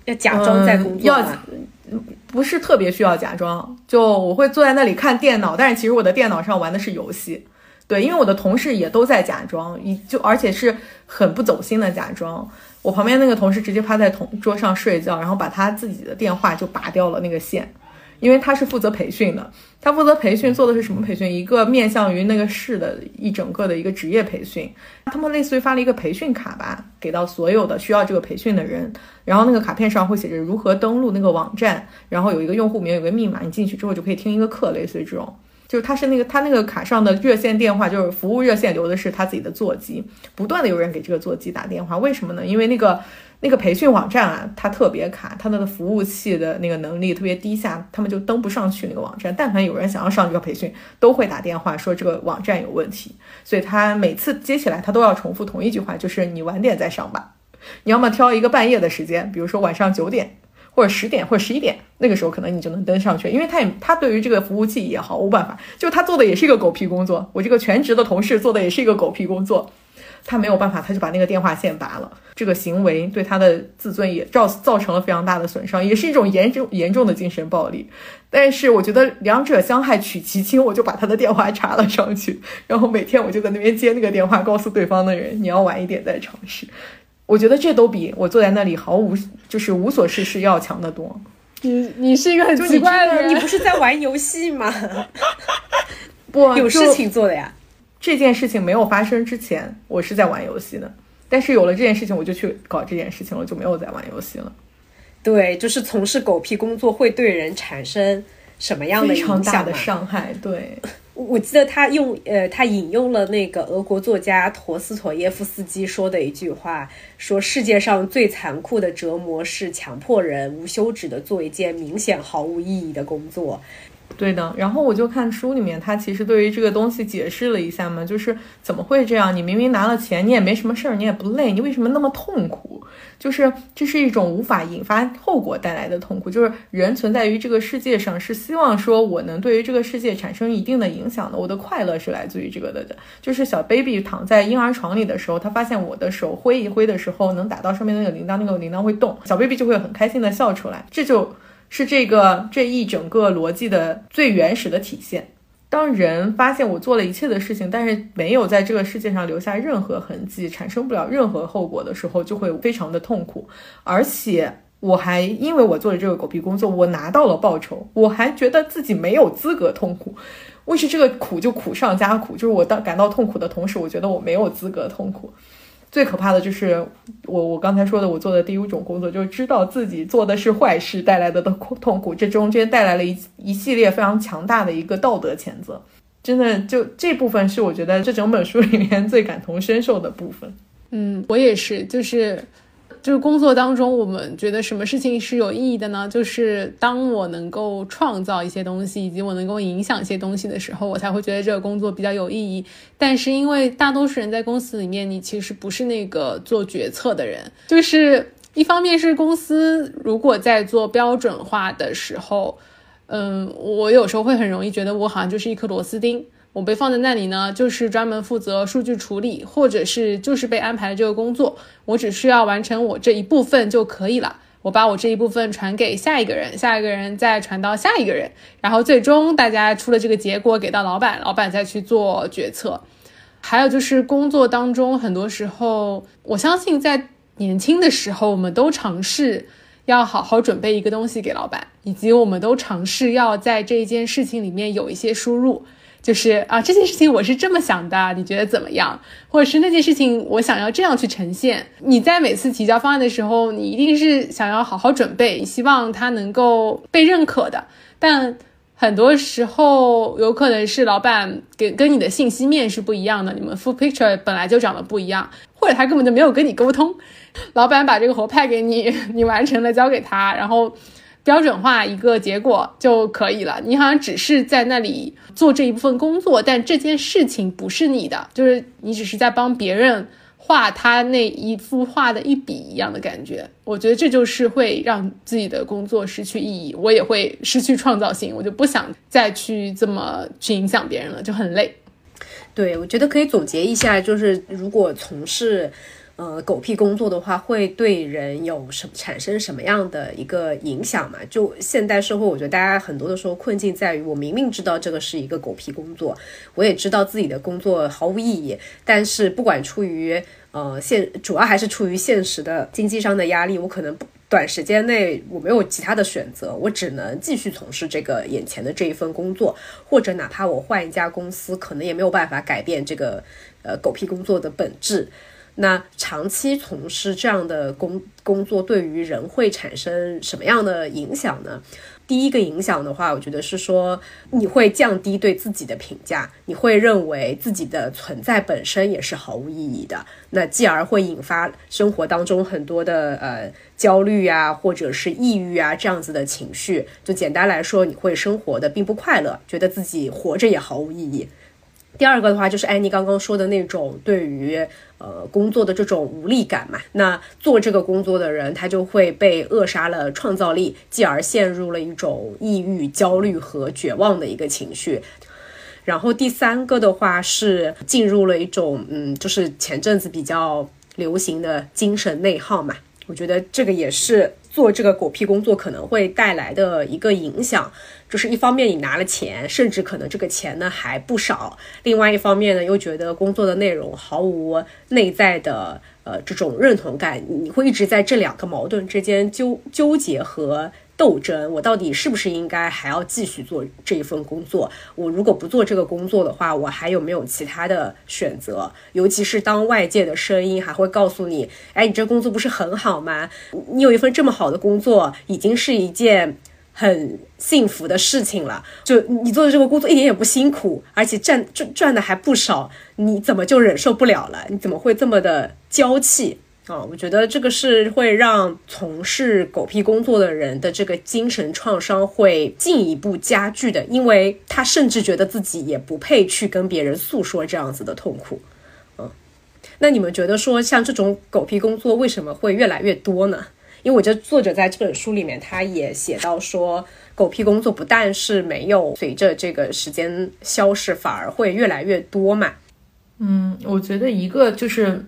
要假装在工作要不是特别需要假装，就我会坐在那里看电脑，但是其实我的电脑上玩的是游戏，对，因为我的同事也都在假装，就而且是很不走心的假装。我旁边那个同事直接趴在同桌上睡觉，然后把他自己的电话就拔掉了那个线。因为他是负责培训的，他负责培训做的是什么培训？一个面向于那个市的一整个的一个职业培训，他们类似于发了一个培训卡吧，给到所有的需要这个培训的人，然后那个卡片上会写着如何登录那个网站，然后有一个用户名，有个密码，你进去之后就可以听一个课，类似于这种。就是他是那个他那个卡上的热线电话，就是服务热线留的是他自己的座机，不断的有人给这个座机打电话，为什么呢？因为那个那个培训网站啊，它特别卡，它的服务器的那个能力特别低下，他们就登不上去那个网站。但凡有人想要上这个培训，都会打电话说这个网站有问题，所以他每次接起来，他都要重复同一句话，就是你晚点再上吧，你要么挑一个半夜的时间，比如说晚上九点。或者十点或者十一点，那个时候可能你就能登上去，因为他也他对于这个服务器也毫无办法，就他做的也是一个狗屁工作。我这个全职的同事做的也是一个狗屁工作，他没有办法，他就把那个电话线拔了。这个行为对他的自尊也造造成了非常大的损伤，也是一种严重严重的精神暴力。但是我觉得两者相害取其轻，我就把他的电话插了上去，然后每天我就在那边接那个电话，告诉对方的人你要晚一点再尝试。我觉得这都比我坐在那里毫无就是无所事事要强得多。你你是一个很奇怪的人，你不是在玩游戏吗？不，有事情做的呀。这件事情没有发生之前，我是在玩游戏的。但是有了这件事情，我就去搞这件事情了，就没有在玩游戏了。对，就是从事狗屁工作会对人产生什么样的非常大的伤害？对。我记得他用呃，他引用了那个俄国作家陀思妥耶夫斯基说的一句话，说世界上最残酷的折磨是强迫人无休止的做一件明显毫无意义的工作。对的，然后我就看书里面，他其实对于这个东西解释了一下嘛，就是怎么会这样？你明明拿了钱，你也没什么事儿，你也不累，你为什么那么痛苦？就是这是一种无法引发后果带来的痛苦。就是人存在于这个世界上，是希望说我能对于这个世界产生一定的影响的。我的快乐是来自于这个的。就是小 baby 躺在婴儿床里的时候，他发现我的手挥一挥的时候，能打到上面那个铃铛，那个铃铛会动，小 baby 就会很开心的笑出来。这就。是这个这一整个逻辑的最原始的体现。当人发现我做了一切的事情，但是没有在这个世界上留下任何痕迹，产生不了任何后果的时候，就会非常的痛苦。而且我还因为我做了这个狗屁工作，我拿到了报酬，我还觉得自己没有资格痛苦。为是这个苦就苦上加苦，就是我当感到痛苦的同时，我觉得我没有资格痛苦。最可怕的就是我我刚才说的，我做的第一种工作，就是知道自己做的是坏事带来的的痛苦，这中间带来了一一系列非常强大的一个道德谴责。真的，就这部分是我觉得这整本书里面最感同身受的部分。嗯，我也是，就是就是工作当中，我们觉得什么事情是有意义的呢？就是当我能够创造一些东西，以及我能够影响一些东西的时候，我才会觉得这个工作比较有意义。但是因为大多数人在公司里面，你其实不是那个做决策的人，就是一方面是公司如果在做标准化的时候，嗯，我有时候会很容易觉得我好像就是一颗螺丝钉。我被放在那里呢，就是专门负责数据处理，或者是就是被安排了这个工作，我只需要完成我这一部分就可以了。我把我这一部分传给下一个人，下一个人再传到下一个人，然后最终大家出了这个结果给到老板，老板再去做决策。还有就是工作当中，很多时候，我相信在年轻的时候，我们都尝试要好好准备一个东西给老板，以及我们都尝试要在这一件事情里面有一些输入。就是啊，这件事情我是这么想的，你觉得怎么样？或者是那件事情我想要这样去呈现。你在每次提交方案的时候，你一定是想要好好准备，希望它能够被认可的。但很多时候有可能是老板给跟你的信息面是不一样的，你们 full picture 本来就长得不一样，或者他根本就没有跟你沟通。老板把这个活派给你，你完成了交给他，然后。标准化一个结果就可以了。你好像只是在那里做这一部分工作，但这件事情不是你的，就是你只是在帮别人画他那一幅画的一笔一样的感觉。我觉得这就是会让自己的工作失去意义，我也会失去创造性，我就不想再去这么去影响别人了，就很累。对，我觉得可以总结一下，就是如果从事。呃，狗屁工作的话，会对人有什产生什么样的一个影响嘛？就现代社会，我觉得大家很多的时候困境在于，我明明知道这个是一个狗屁工作，我也知道自己的工作毫无意义，但是不管出于呃现，主要还是出于现实的经济上的压力，我可能短时间内我没有其他的选择，我只能继续从事这个眼前的这一份工作，或者哪怕我换一家公司，可能也没有办法改变这个呃狗屁工作的本质。那长期从事这样的工工作，对于人会产生什么样的影响呢？第一个影响的话，我觉得是说你会降低对自己的评价，你会认为自己的存在本身也是毫无意义的，那继而会引发生活当中很多的呃焦虑啊，或者是抑郁啊这样子的情绪。就简单来说，你会生活的并不快乐，觉得自己活着也毫无意义。第二个的话，就是安妮刚刚说的那种对于呃工作的这种无力感嘛。那做这个工作的人，他就会被扼杀了创造力，继而陷入了一种抑郁、焦虑和绝望的一个情绪。然后第三个的话是进入了一种嗯，就是前阵子比较流行的精神内耗嘛。我觉得这个也是做这个狗屁工作可能会带来的一个影响。就是一方面你拿了钱，甚至可能这个钱呢还不少；另外一方面呢，又觉得工作的内容毫无内在的呃这种认同感，你会一直在这两个矛盾之间纠纠结和斗争。我到底是不是应该还要继续做这一份工作？我如果不做这个工作的话，我还有没有其他的选择？尤其是当外界的声音还会告诉你：“哎，你这工作不是很好吗？你有一份这么好的工作，已经是一件。”很幸福的事情了，就你做的这个工作一点也不辛苦，而且赚赚赚的还不少，你怎么就忍受不了了？你怎么会这么的娇气啊？我觉得这个是会让从事狗屁工作的人的这个精神创伤会进一步加剧的，因为他甚至觉得自己也不配去跟别人诉说这样子的痛苦。嗯，那你们觉得说像这种狗屁工作为什么会越来越多呢？因为我觉得作者在这本书里面，他也写到说，狗屁工作不但是没有随着这个时间消逝，反而会越来越多嘛。嗯，我觉得一个就是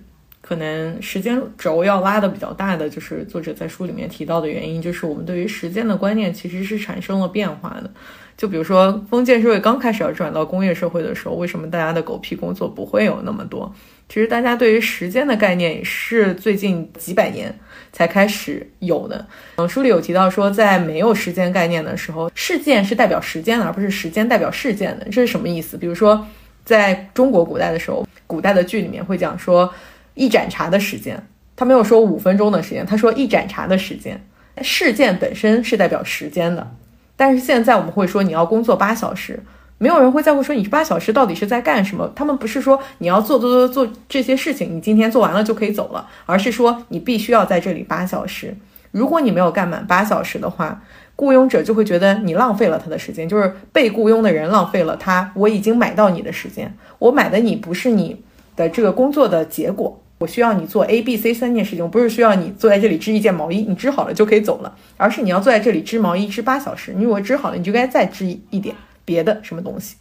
可能时间轴要拉的比较大的，就是作者在书里面提到的原因，就是我们对于时间的观念其实是产生了变化的。就比如说封建社会刚开始要转到工业社会的时候，为什么大家的狗屁工作不会有那么多？其实大家对于时间的概念也是最近几百年。才开始有的。嗯，书里有提到说，在没有时间概念的时候，事件是代表时间的，而不是时间代表事件的。这是什么意思？比如说，在中国古代的时候，古代的剧里面会讲说一盏茶的时间，他没有说五分钟的时间，他说一盏茶的时间。事件本身是代表时间的，但是现在我们会说你要工作八小时。没有人会在乎说你这八小时到底是在干什么。他们不是说你要做做做做这些事情，你今天做完了就可以走了，而是说你必须要在这里八小时。如果你没有干满八小时的话，雇佣者就会觉得你浪费了他的时间，就是被雇佣的人浪费了他。我已经买到你的时间，我买的你不是你的这个工作的结果。我需要你做 A、B、C 三件事情，不是需要你坐在这里织一件毛衣，你织好了就可以走了，而是你要坐在这里织毛衣织八小时。你如果织好了，你就该再织一点别的什么东西，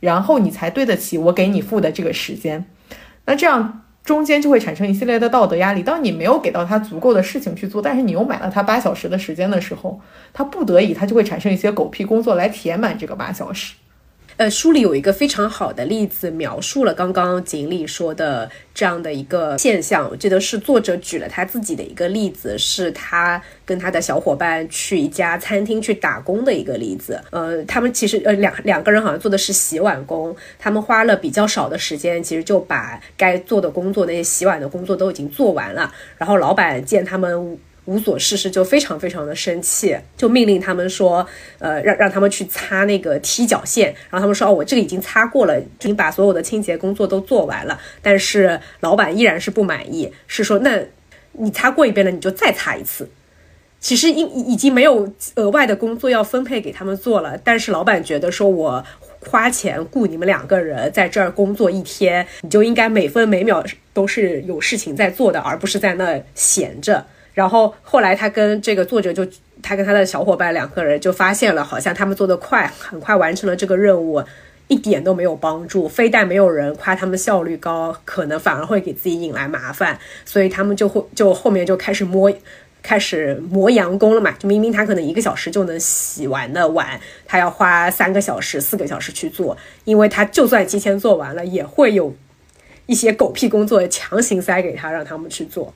然后你才对得起我给你付的这个时间。那这样中间就会产生一系列的道德压力。当你没有给到他足够的事情去做，但是你又买了他八小时的时间的时候，他不得已他就会产生一些狗屁工作来填满这个八小时。呃，书里有一个非常好的例子，描述了刚刚锦鲤说的这样的一个现象。我记得是作者举了他自己的一个例子，是他跟他的小伙伴去一家餐厅去打工的一个例子。呃，他们其实呃两两个人好像做的是洗碗工，他们花了比较少的时间，其实就把该做的工作那些洗碗的工作都已经做完了。然后老板见他们。无所事事就非常非常的生气，就命令他们说，呃，让让他们去擦那个踢脚线。然后他们说，哦，我这个已经擦过了，已经把所有的清洁工作都做完了。但是老板依然是不满意，是说，那你擦过一遍了，你就再擦一次。其实已已经没有额外的工作要分配给他们做了，但是老板觉得说，我花钱雇你们两个人在这儿工作一天，你就应该每分每秒都是有事情在做的，而不是在那闲着。然后后来他跟这个作者就他跟他的小伙伴两个人就发现了，好像他们做的快，很快完成了这个任务，一点都没有帮助。非但没有人夸他们效率高，可能反而会给自己引来麻烦。所以他们就会就后面就开始磨，开始磨洋工了嘛。就明明他可能一个小时就能洗完的碗，他要花三个小时、四个小时去做，因为他就算提前做完了，也会有一些狗屁工作强行塞给他，让他们去做。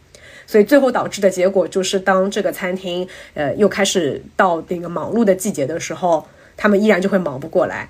所以最后导致的结果就是，当这个餐厅呃又开始到那个忙碌的季节的时候，他们依然就会忙不过来。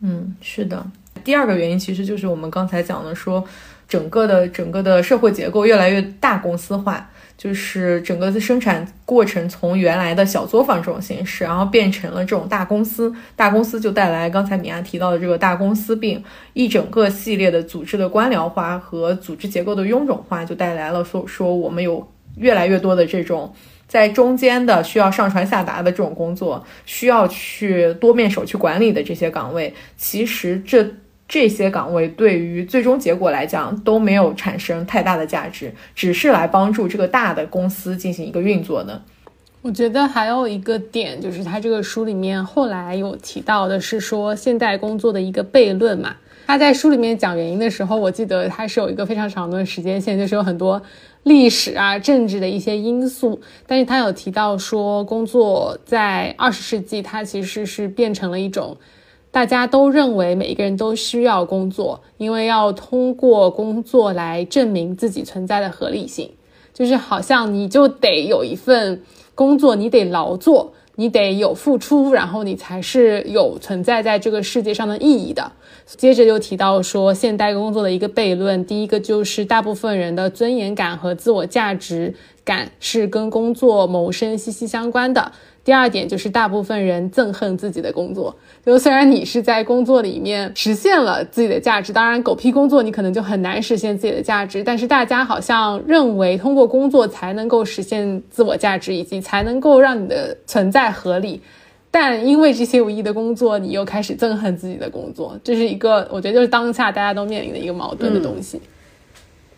嗯，是的。第二个原因其实就是我们刚才讲的，说整个的整个的社会结构越来越大公司化。就是整个的生产过程从原来的小作坊这种形式，然后变成了这种大公司。大公司就带来刚才米娅提到的这个大公司病，一整个系列的组织的官僚化和组织结构的臃肿化，就带来了说说我们有越来越多的这种在中间的需要上传下达的这种工作，需要去多面手去管理的这些岗位，其实这。这些岗位对于最终结果来讲都没有产生太大的价值，只是来帮助这个大的公司进行一个运作的。我觉得还有一个点，就是他这个书里面后来有提到的是说现代工作的一个悖论嘛。他在书里面讲原因的时候，我记得他是有一个非常长的时间线，就是有很多历史啊、政治的一些因素。但是他有提到说，工作在二十世纪，它其实是变成了一种。大家都认为每一个人都需要工作，因为要通过工作来证明自己存在的合理性。就是好像你就得有一份工作，你得劳作，你得有付出，然后你才是有存在在这个世界上的意义的。接着又提到说，现代工作的一个悖论，第一个就是大部分人的尊严感和自我价值感是跟工作谋生息息相关的。第二点就是大部分人憎恨自己的工作，就虽然你是在工作里面实现了自己的价值，当然狗屁工作你可能就很难实现自己的价值，但是大家好像认为通过工作才能够实现自我价值，以及才能够让你的存在合理。但因为这些无意义的工作，你又开始憎恨自己的工作，这是一个我觉得就是当下大家都面临的一个矛盾的东西。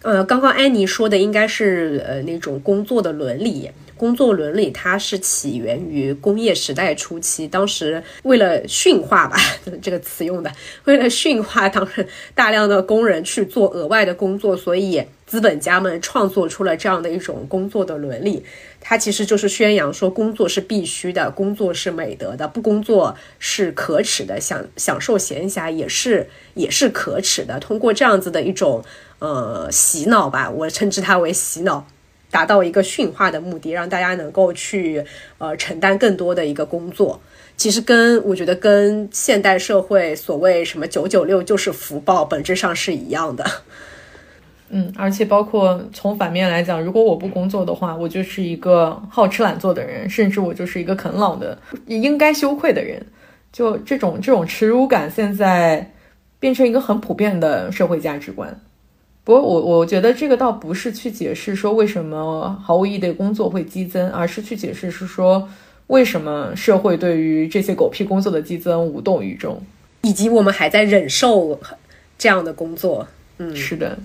呃，刚刚安妮说的应该是呃那种工作的伦理。工作伦理它是起源于工业时代初期，当时为了驯化吧，这个词用的，为了驯化当时大量的工人去做额外的工作，所以资本家们创作出了这样的一种工作的伦理。它其实就是宣扬说，工作是必须的，工作是美德的，不工作是可耻的，享享受闲暇也是 也是可耻的。通过这样子的一种呃洗脑吧，我称之它为洗脑。达到一个驯化的目的，让大家能够去呃承担更多的一个工作，其实跟我觉得跟现代社会所谓什么九九六就是福报本质上是一样的。嗯，而且包括从反面来讲，如果我不工作的话，我就是一个好吃懒做的人，甚至我就是一个啃老的应该羞愧的人。就这种这种耻辱感，现在变成一个很普遍的社会价值观。不过我我觉得这个倒不是去解释说为什么毫无意义的工作会激增，而是去解释是说为什么社会对于这些狗屁工作的激增无动于衷，以及我们还在忍受这样的工作。嗯，是的。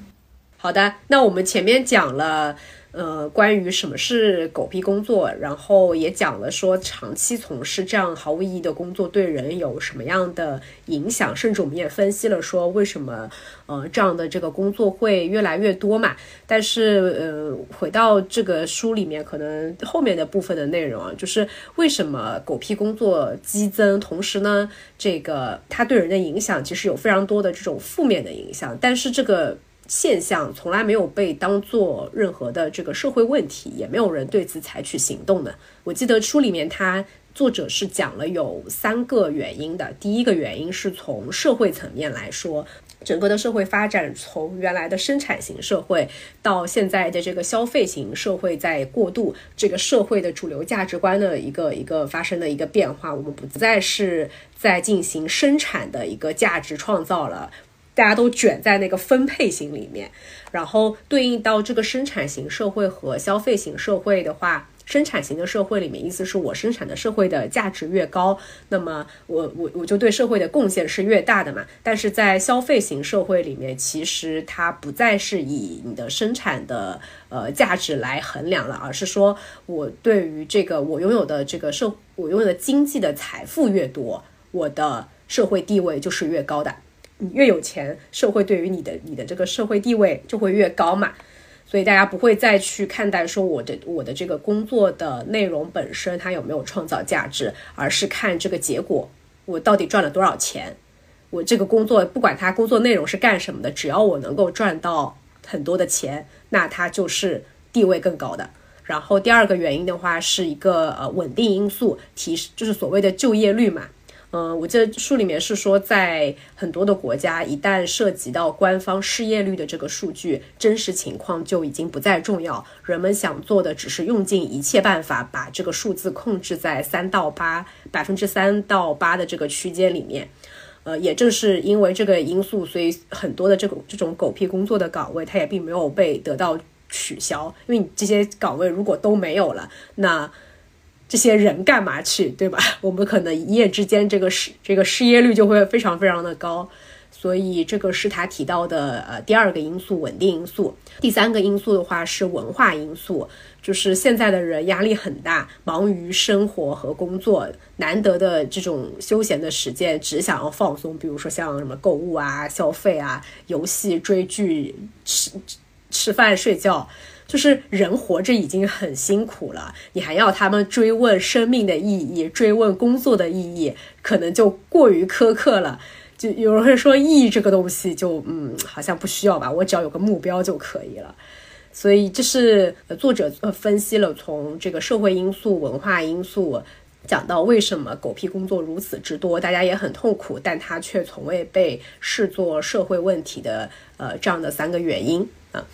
好的，那我们前面讲了。呃，关于什么是狗屁工作，然后也讲了说长期从事这样毫无意义的工作对人有什么样的影响，甚至我们也分析了说为什么呃这样的这个工作会越来越多嘛。但是呃，回到这个书里面，可能后面的部分的内容啊，就是为什么狗屁工作激增，同时呢，这个它对人的影响其实有非常多的这种负面的影响，但是这个。现象从来没有被当做任何的这个社会问题，也没有人对此采取行动的。我记得书里面，他作者是讲了有三个原因的。第一个原因是从社会层面来说，整个的社会发展从原来的生产型社会到现在的这个消费型社会，在过渡这个社会的主流价值观的一个一个发生的一个变化，我们不再是在进行生产的一个价值创造了。大家都卷在那个分配型里面，然后对应到这个生产型社会和消费型社会的话，生产型的社会里面，意思是我生产的社会的价值越高，那么我我我就对社会的贡献是越大的嘛。但是在消费型社会里面，其实它不再是以你的生产的呃价值来衡量了，而是说我对于这个我拥有的这个社我拥有的经济的财富越多，我的社会地位就是越高的。你越有钱，社会对于你的你的这个社会地位就会越高嘛，所以大家不会再去看待说我的我的这个工作的内容本身它有没有创造价值，而是看这个结果，我到底赚了多少钱。我这个工作不管它工作内容是干什么的，只要我能够赚到很多的钱，那它就是地位更高的。然后第二个原因的话是一个呃稳定因素，提就是所谓的就业率嘛。嗯，我记得书里面是说，在很多的国家，一旦涉及到官方失业率的这个数据，真实情况就已经不再重要。人们想做的只是用尽一切办法把这个数字控制在三到八百分之三到八的这个区间里面。呃，也正是因为这个因素，所以很多的这个这种狗屁工作的岗位，它也并没有被得到取消。因为你这些岗位如果都没有了，那。这些人干嘛去，对吧？我们可能一夜之间，这个失这个失业率就会非常非常的高，所以这个是他提到的呃第二个因素，稳定因素。第三个因素的话是文化因素，就是现在的人压力很大，忙于生活和工作，难得的这种休闲的时间只想要放松，比如说像什么购物啊、消费啊、游戏、追剧、吃吃饭、睡觉。就是人活着已经很辛苦了，你还要他们追问生命的意义，追问工作的意义，可能就过于苛刻了。就有人会说，意义这个东西，就嗯，好像不需要吧，我只要有个目标就可以了。所以这是作者分析了从这个社会因素、文化因素讲到为什么狗屁工作如此之多，大家也很痛苦，但它却从未被视作社会问题的呃这样的三个原因啊。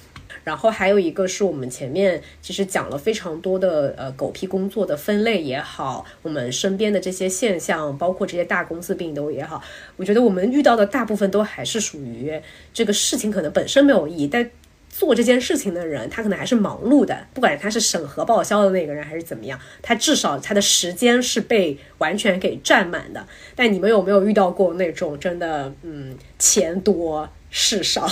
然后还有一个是我们前面其实讲了非常多的呃狗屁工作的分类也好，我们身边的这些现象，包括这些大公司病毒也好，我觉得我们遇到的大部分都还是属于这个事情可能本身没有意义，但做这件事情的人他可能还是忙碌的，不管他是审核报销的那个人还是怎么样，他至少他的时间是被完全给占满的。但你们有没有遇到过那种真的嗯钱多事少？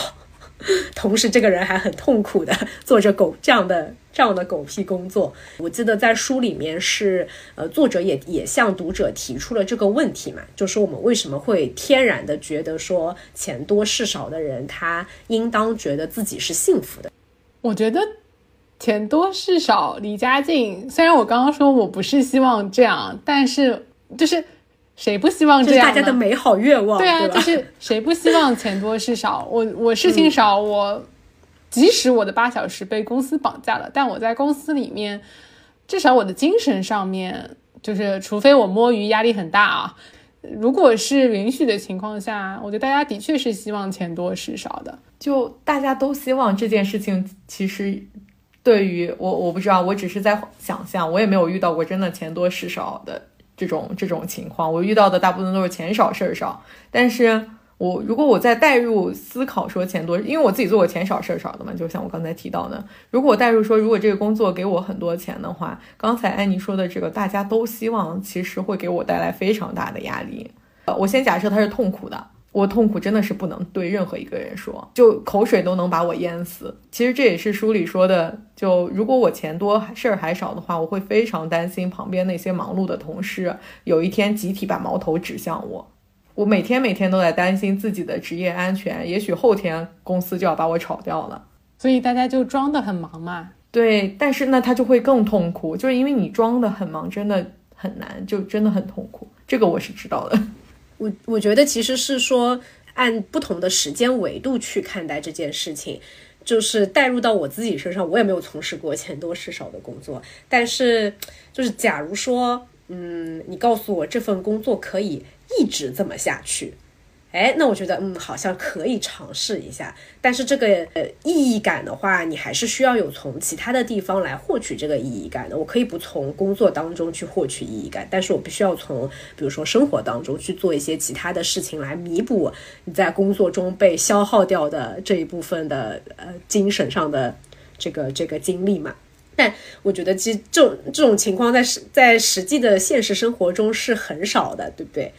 同时，这个人还很痛苦的 做着狗这样的这样的狗屁工作。我记得在书里面是，呃，作者也也向读者提出了这个问题嘛，就是我们为什么会天然的觉得说钱多事少的人，他应当觉得自己是幸福的？我觉得钱多事少离家近，虽然我刚刚说我不是希望这样，但是就是。谁不希望这样？大家的美好愿望。对啊，就是谁不希望钱多事少？我我事情少，我即使我的八小时被公司绑架了，但我在公司里面，至少我的精神上面，就是除非我摸鱼压力很大啊，如果是允许的情况下，我觉得大家的确是希望钱多事少的。就大家都希望这件事情，其实对于我，我不知道，我只是在想象，我也没有遇到过真的钱多事少的。这种这种情况。我遇到的大部分都是钱少事儿少，但是。我如果我再代入思考说钱多，因为我自己做过钱少事儿少的嘛，就像我刚才提到的，如果我代入说，如果这个工作给我很多钱的话，刚才安妮说的这个，大家都希望其实会给我带来非常大的压力。呃，我先假设他是痛苦的，我痛苦真的是不能对任何一个人说，就口水都能把我淹死。其实这也是书里说的，就如果我钱多事儿还少的话，我会非常担心旁边那些忙碌的同事有一天集体把矛头指向我。我每天每天都在担心自己的职业安全，也许后天公司就要把我炒掉了，所以大家就装的很忙嘛。对，但是那他就会更痛苦，就是因为你装的很忙，真的很难，就真的很痛苦。这个我是知道的。我我觉得其实是说按不同的时间维度去看待这件事情，就是带入到我自己身上，我也没有从事过钱多事少的工作，但是就是假如说，嗯，你告诉我这份工作可以。一直这么下去，哎，那我觉得嗯，好像可以尝试一下。但是这个呃意义感的话，你还是需要有从其他的地方来获取这个意义感的。我可以不从工作当中去获取意义感，但是我必须要从比如说生活当中去做一些其他的事情来弥补你在工作中被消耗掉的这一部分的呃精神上的这个这个精力嘛。但我觉得其实这种这种情况在实在实际的现实生活中是很少的，对不对？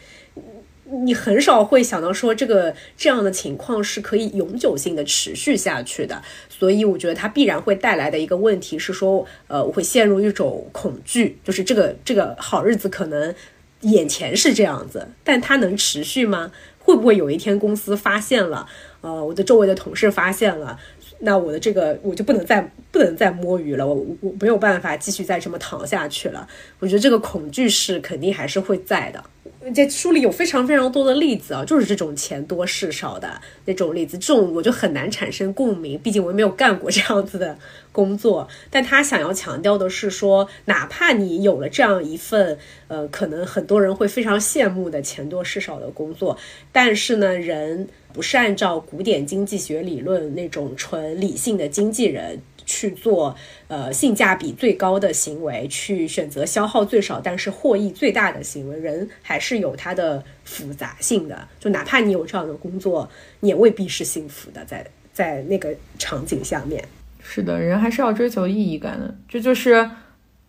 你很少会想到说这个这样的情况是可以永久性的持续下去的，所以我觉得它必然会带来的一个问题是说，呃，我会陷入一种恐惧，就是这个这个好日子可能眼前是这样子，但它能持续吗？会不会有一天公司发现了，呃，我的周围的同事发现了，那我的这个我就不能再不能再摸鱼了，我我没有办法继续再这么躺下去了。我觉得这个恐惧是肯定还是会在的。这书里有非常非常多的例子啊，就是这种钱多事少的那种例子，这种我就很难产生共鸣，毕竟我也没有干过这样子的工作。但他想要强调的是说，哪怕你有了这样一份呃，可能很多人会非常羡慕的钱多事少的工作，但是呢，人不是按照古典经济学理论那种纯理性的经纪人。去做呃性价比最高的行为，去选择消耗最少但是获益最大的行为。人还是有它的复杂性的，就哪怕你有这样的工作，你也未必是幸福的。在在那个场景下面，是的，人还是要追求意义感的。这就是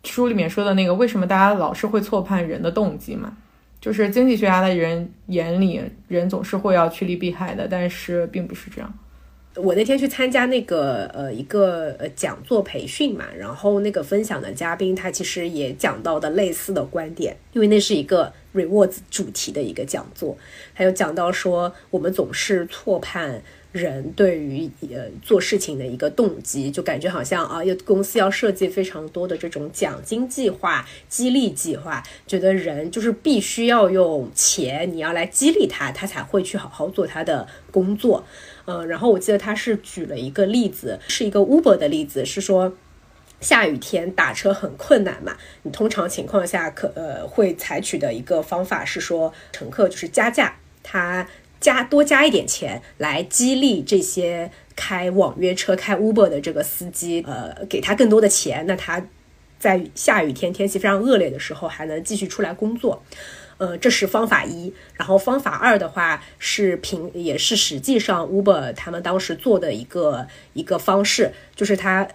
书里面说的那个，为什么大家老是会错判人的动机嘛？就是经济学家的人眼里，人总是会要趋利避害的，但是并不是这样。我那天去参加那个呃一个呃讲座培训嘛，然后那个分享的嘉宾他其实也讲到的类似的观点，因为那是一个 rewards 主题的一个讲座，还有讲到说我们总是错判人对于呃做事情的一个动机，就感觉好像啊，要公司要设计非常多的这种奖金计划、激励计划，觉得人就是必须要用钱，你要来激励他，他才会去好好做他的工作。嗯，然后我记得他是举了一个例子，是一个 Uber 的例子，是说下雨天打车很困难嘛，你通常情况下可呃会采取的一个方法是说乘客就是加价，他加多加一点钱来激励这些开网约车开 Uber 的这个司机，呃，给他更多的钱，那他在下雨天天气非常恶劣的时候还能继续出来工作。呃，这是方法一，然后方法二的话是平，也是实际上 Uber 他们当时做的一个一个方式，就是他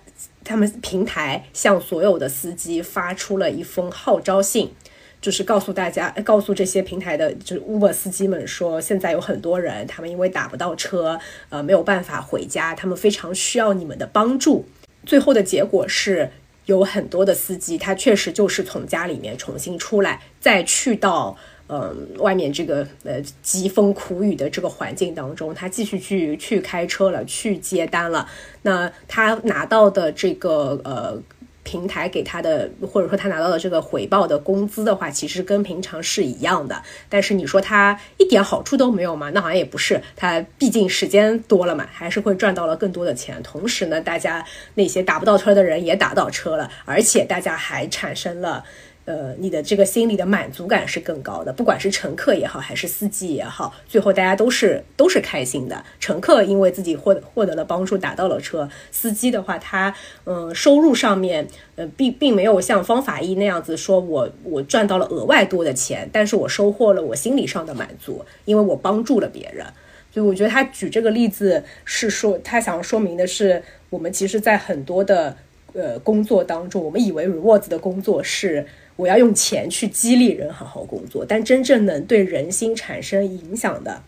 他们平台向所有的司机发出了一封号召信，就是告诉大家，告诉这些平台的，就是 Uber 司机们说，现在有很多人他们因为打不到车，呃，没有办法回家，他们非常需要你们的帮助。最后的结果是。有很多的司机，他确实就是从家里面重新出来，再去到嗯外面这个呃疾风苦雨的这个环境当中，他继续去去开车了，去接单了。那他拿到的这个呃。平台给他的，或者说他拿到的这个回报的工资的话，其实跟平常是一样的。但是你说他一点好处都没有吗？那好像也不是。他毕竟时间多了嘛，还是会赚到了更多的钱。同时呢，大家那些打不到车的人也打到车了，而且大家还产生了。呃，你的这个心理的满足感是更高的，不管是乘客也好，还是司机也好，最后大家都是都是开心的。乘客因为自己获获得了帮助，打到了车；司机的话，他嗯，收入上面呃，并并没有像方法一那样子说我我赚到了额外多的钱，但是我收获了我心理上的满足，因为我帮助了别人。所以我觉得他举这个例子是说，他想说明的是，我们其实，在很多的呃工作当中，我们以为 rewards 的工作是。我要用钱去激励人好好工作，但真正能对人心产生影响的、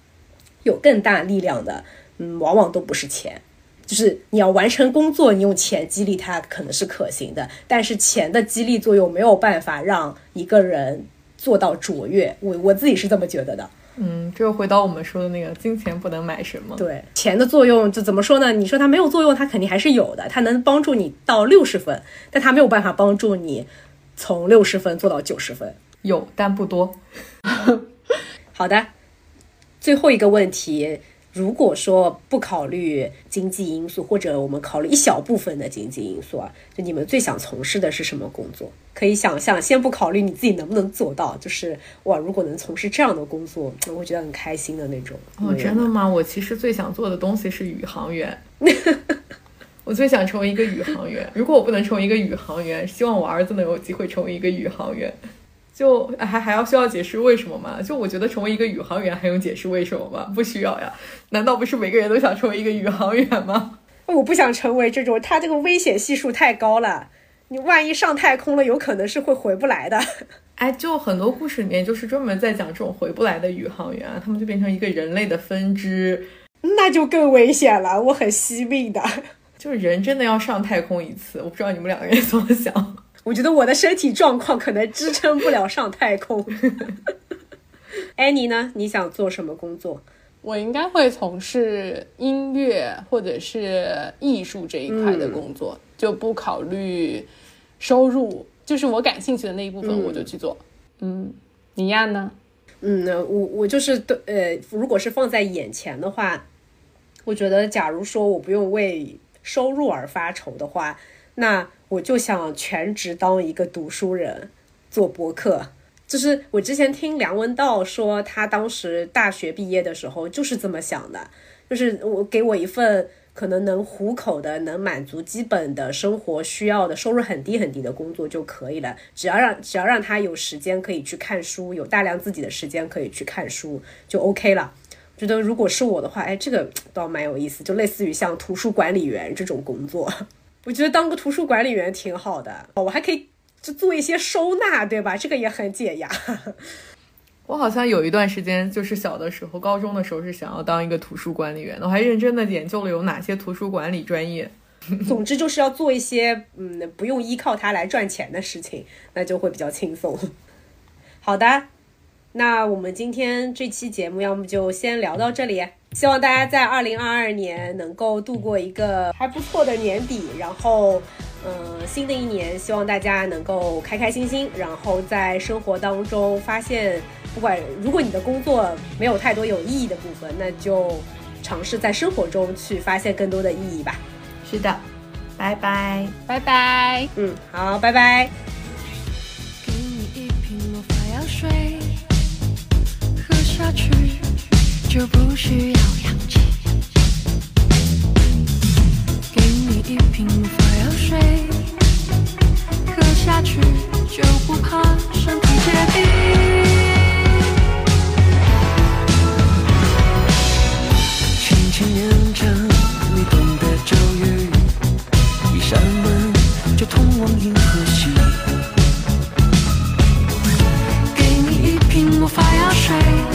有更大力量的，嗯，往往都不是钱。就是你要完成工作，你用钱激励他可能是可行的，但是钱的激励作用没有办法让一个人做到卓越。我我自己是这么觉得的。嗯，这又回到我们说的那个金钱不能买什么。对，钱的作用就怎么说呢？你说它没有作用，它肯定还是有的，它能帮助你到六十分，但它没有办法帮助你。从六十分做到九十分，有但不多。好的，最后一个问题，如果说不考虑经济因素，或者我们考虑一小部分的经济因素啊，就你们最想从事的是什么工作？可以想象，先不考虑你自己能不能做到，就是哇，如果能从事这样的工作，我会觉得很开心的那种。哦，真的吗？我其实最想做的东西是宇航员。我最想成为一个宇航员。如果我不能成为一个宇航员，希望我儿子能有机会成为一个宇航员。就还还要需要解释为什么吗？就我觉得成为一个宇航员还用解释为什么吗？不需要呀。难道不是每个人都想成为一个宇航员吗？我不想成为这种，他这个危险系数太高了。你万一上太空了，有可能是会回不来的。哎，就很多故事里面就是专门在讲这种回不来的宇航员，他们就变成一个人类的分支，那就更危险了。我很惜命的。就是人真的要上太空一次，我不知道你们两个人怎么想。我觉得我的身体状况可能支撑不了上太空。安妮呢？你想做什么工作？我应该会从事音乐或者是艺术这一块的工作，就不考虑收入，就是我感兴趣的那一部分我就去做。嗯，你呀呢？嗯，我我就是对呃，如果是放在眼前的话，我觉得假如说我不用为收入而发愁的话，那我就想全职当一个读书人，做博客。就是我之前听梁文道说，他当时大学毕业的时候就是这么想的，就是我给我一份可能能糊口的、能满足基本的生活需要的、收入很低很低的工作就可以了。只要让只要让他有时间可以去看书，有大量自己的时间可以去看书，就 OK 了。觉得如果是我的话，哎，这个倒蛮有意思，就类似于像图书管理员这种工作，我觉得当个图书管理员挺好的，我还可以就做一些收纳，对吧？这个也很解压。我好像有一段时间，就是小的时候，高中的时候是想要当一个图书管理员的，我还认真的研究了有哪些图书管理专业。总之就是要做一些嗯，不用依靠它来赚钱的事情，那就会比较轻松。好的。那我们今天这期节目，要么就先聊到这里。希望大家在二零二二年能够度过一个还不错的年底，然后，嗯，新的一年希望大家能够开开心心，然后在生活当中发现，不管如果你的工作没有太多有意义的部分，那就尝试在生活中去发现更多的意义吧。是的，拜拜，拜拜，嗯，好，拜拜。去就不需要氧气。给你一瓶魔法药水喝下去就不怕身体结冰。轻轻念着你懂的咒语一扇门就通往银河系。给你一瓶魔法药水。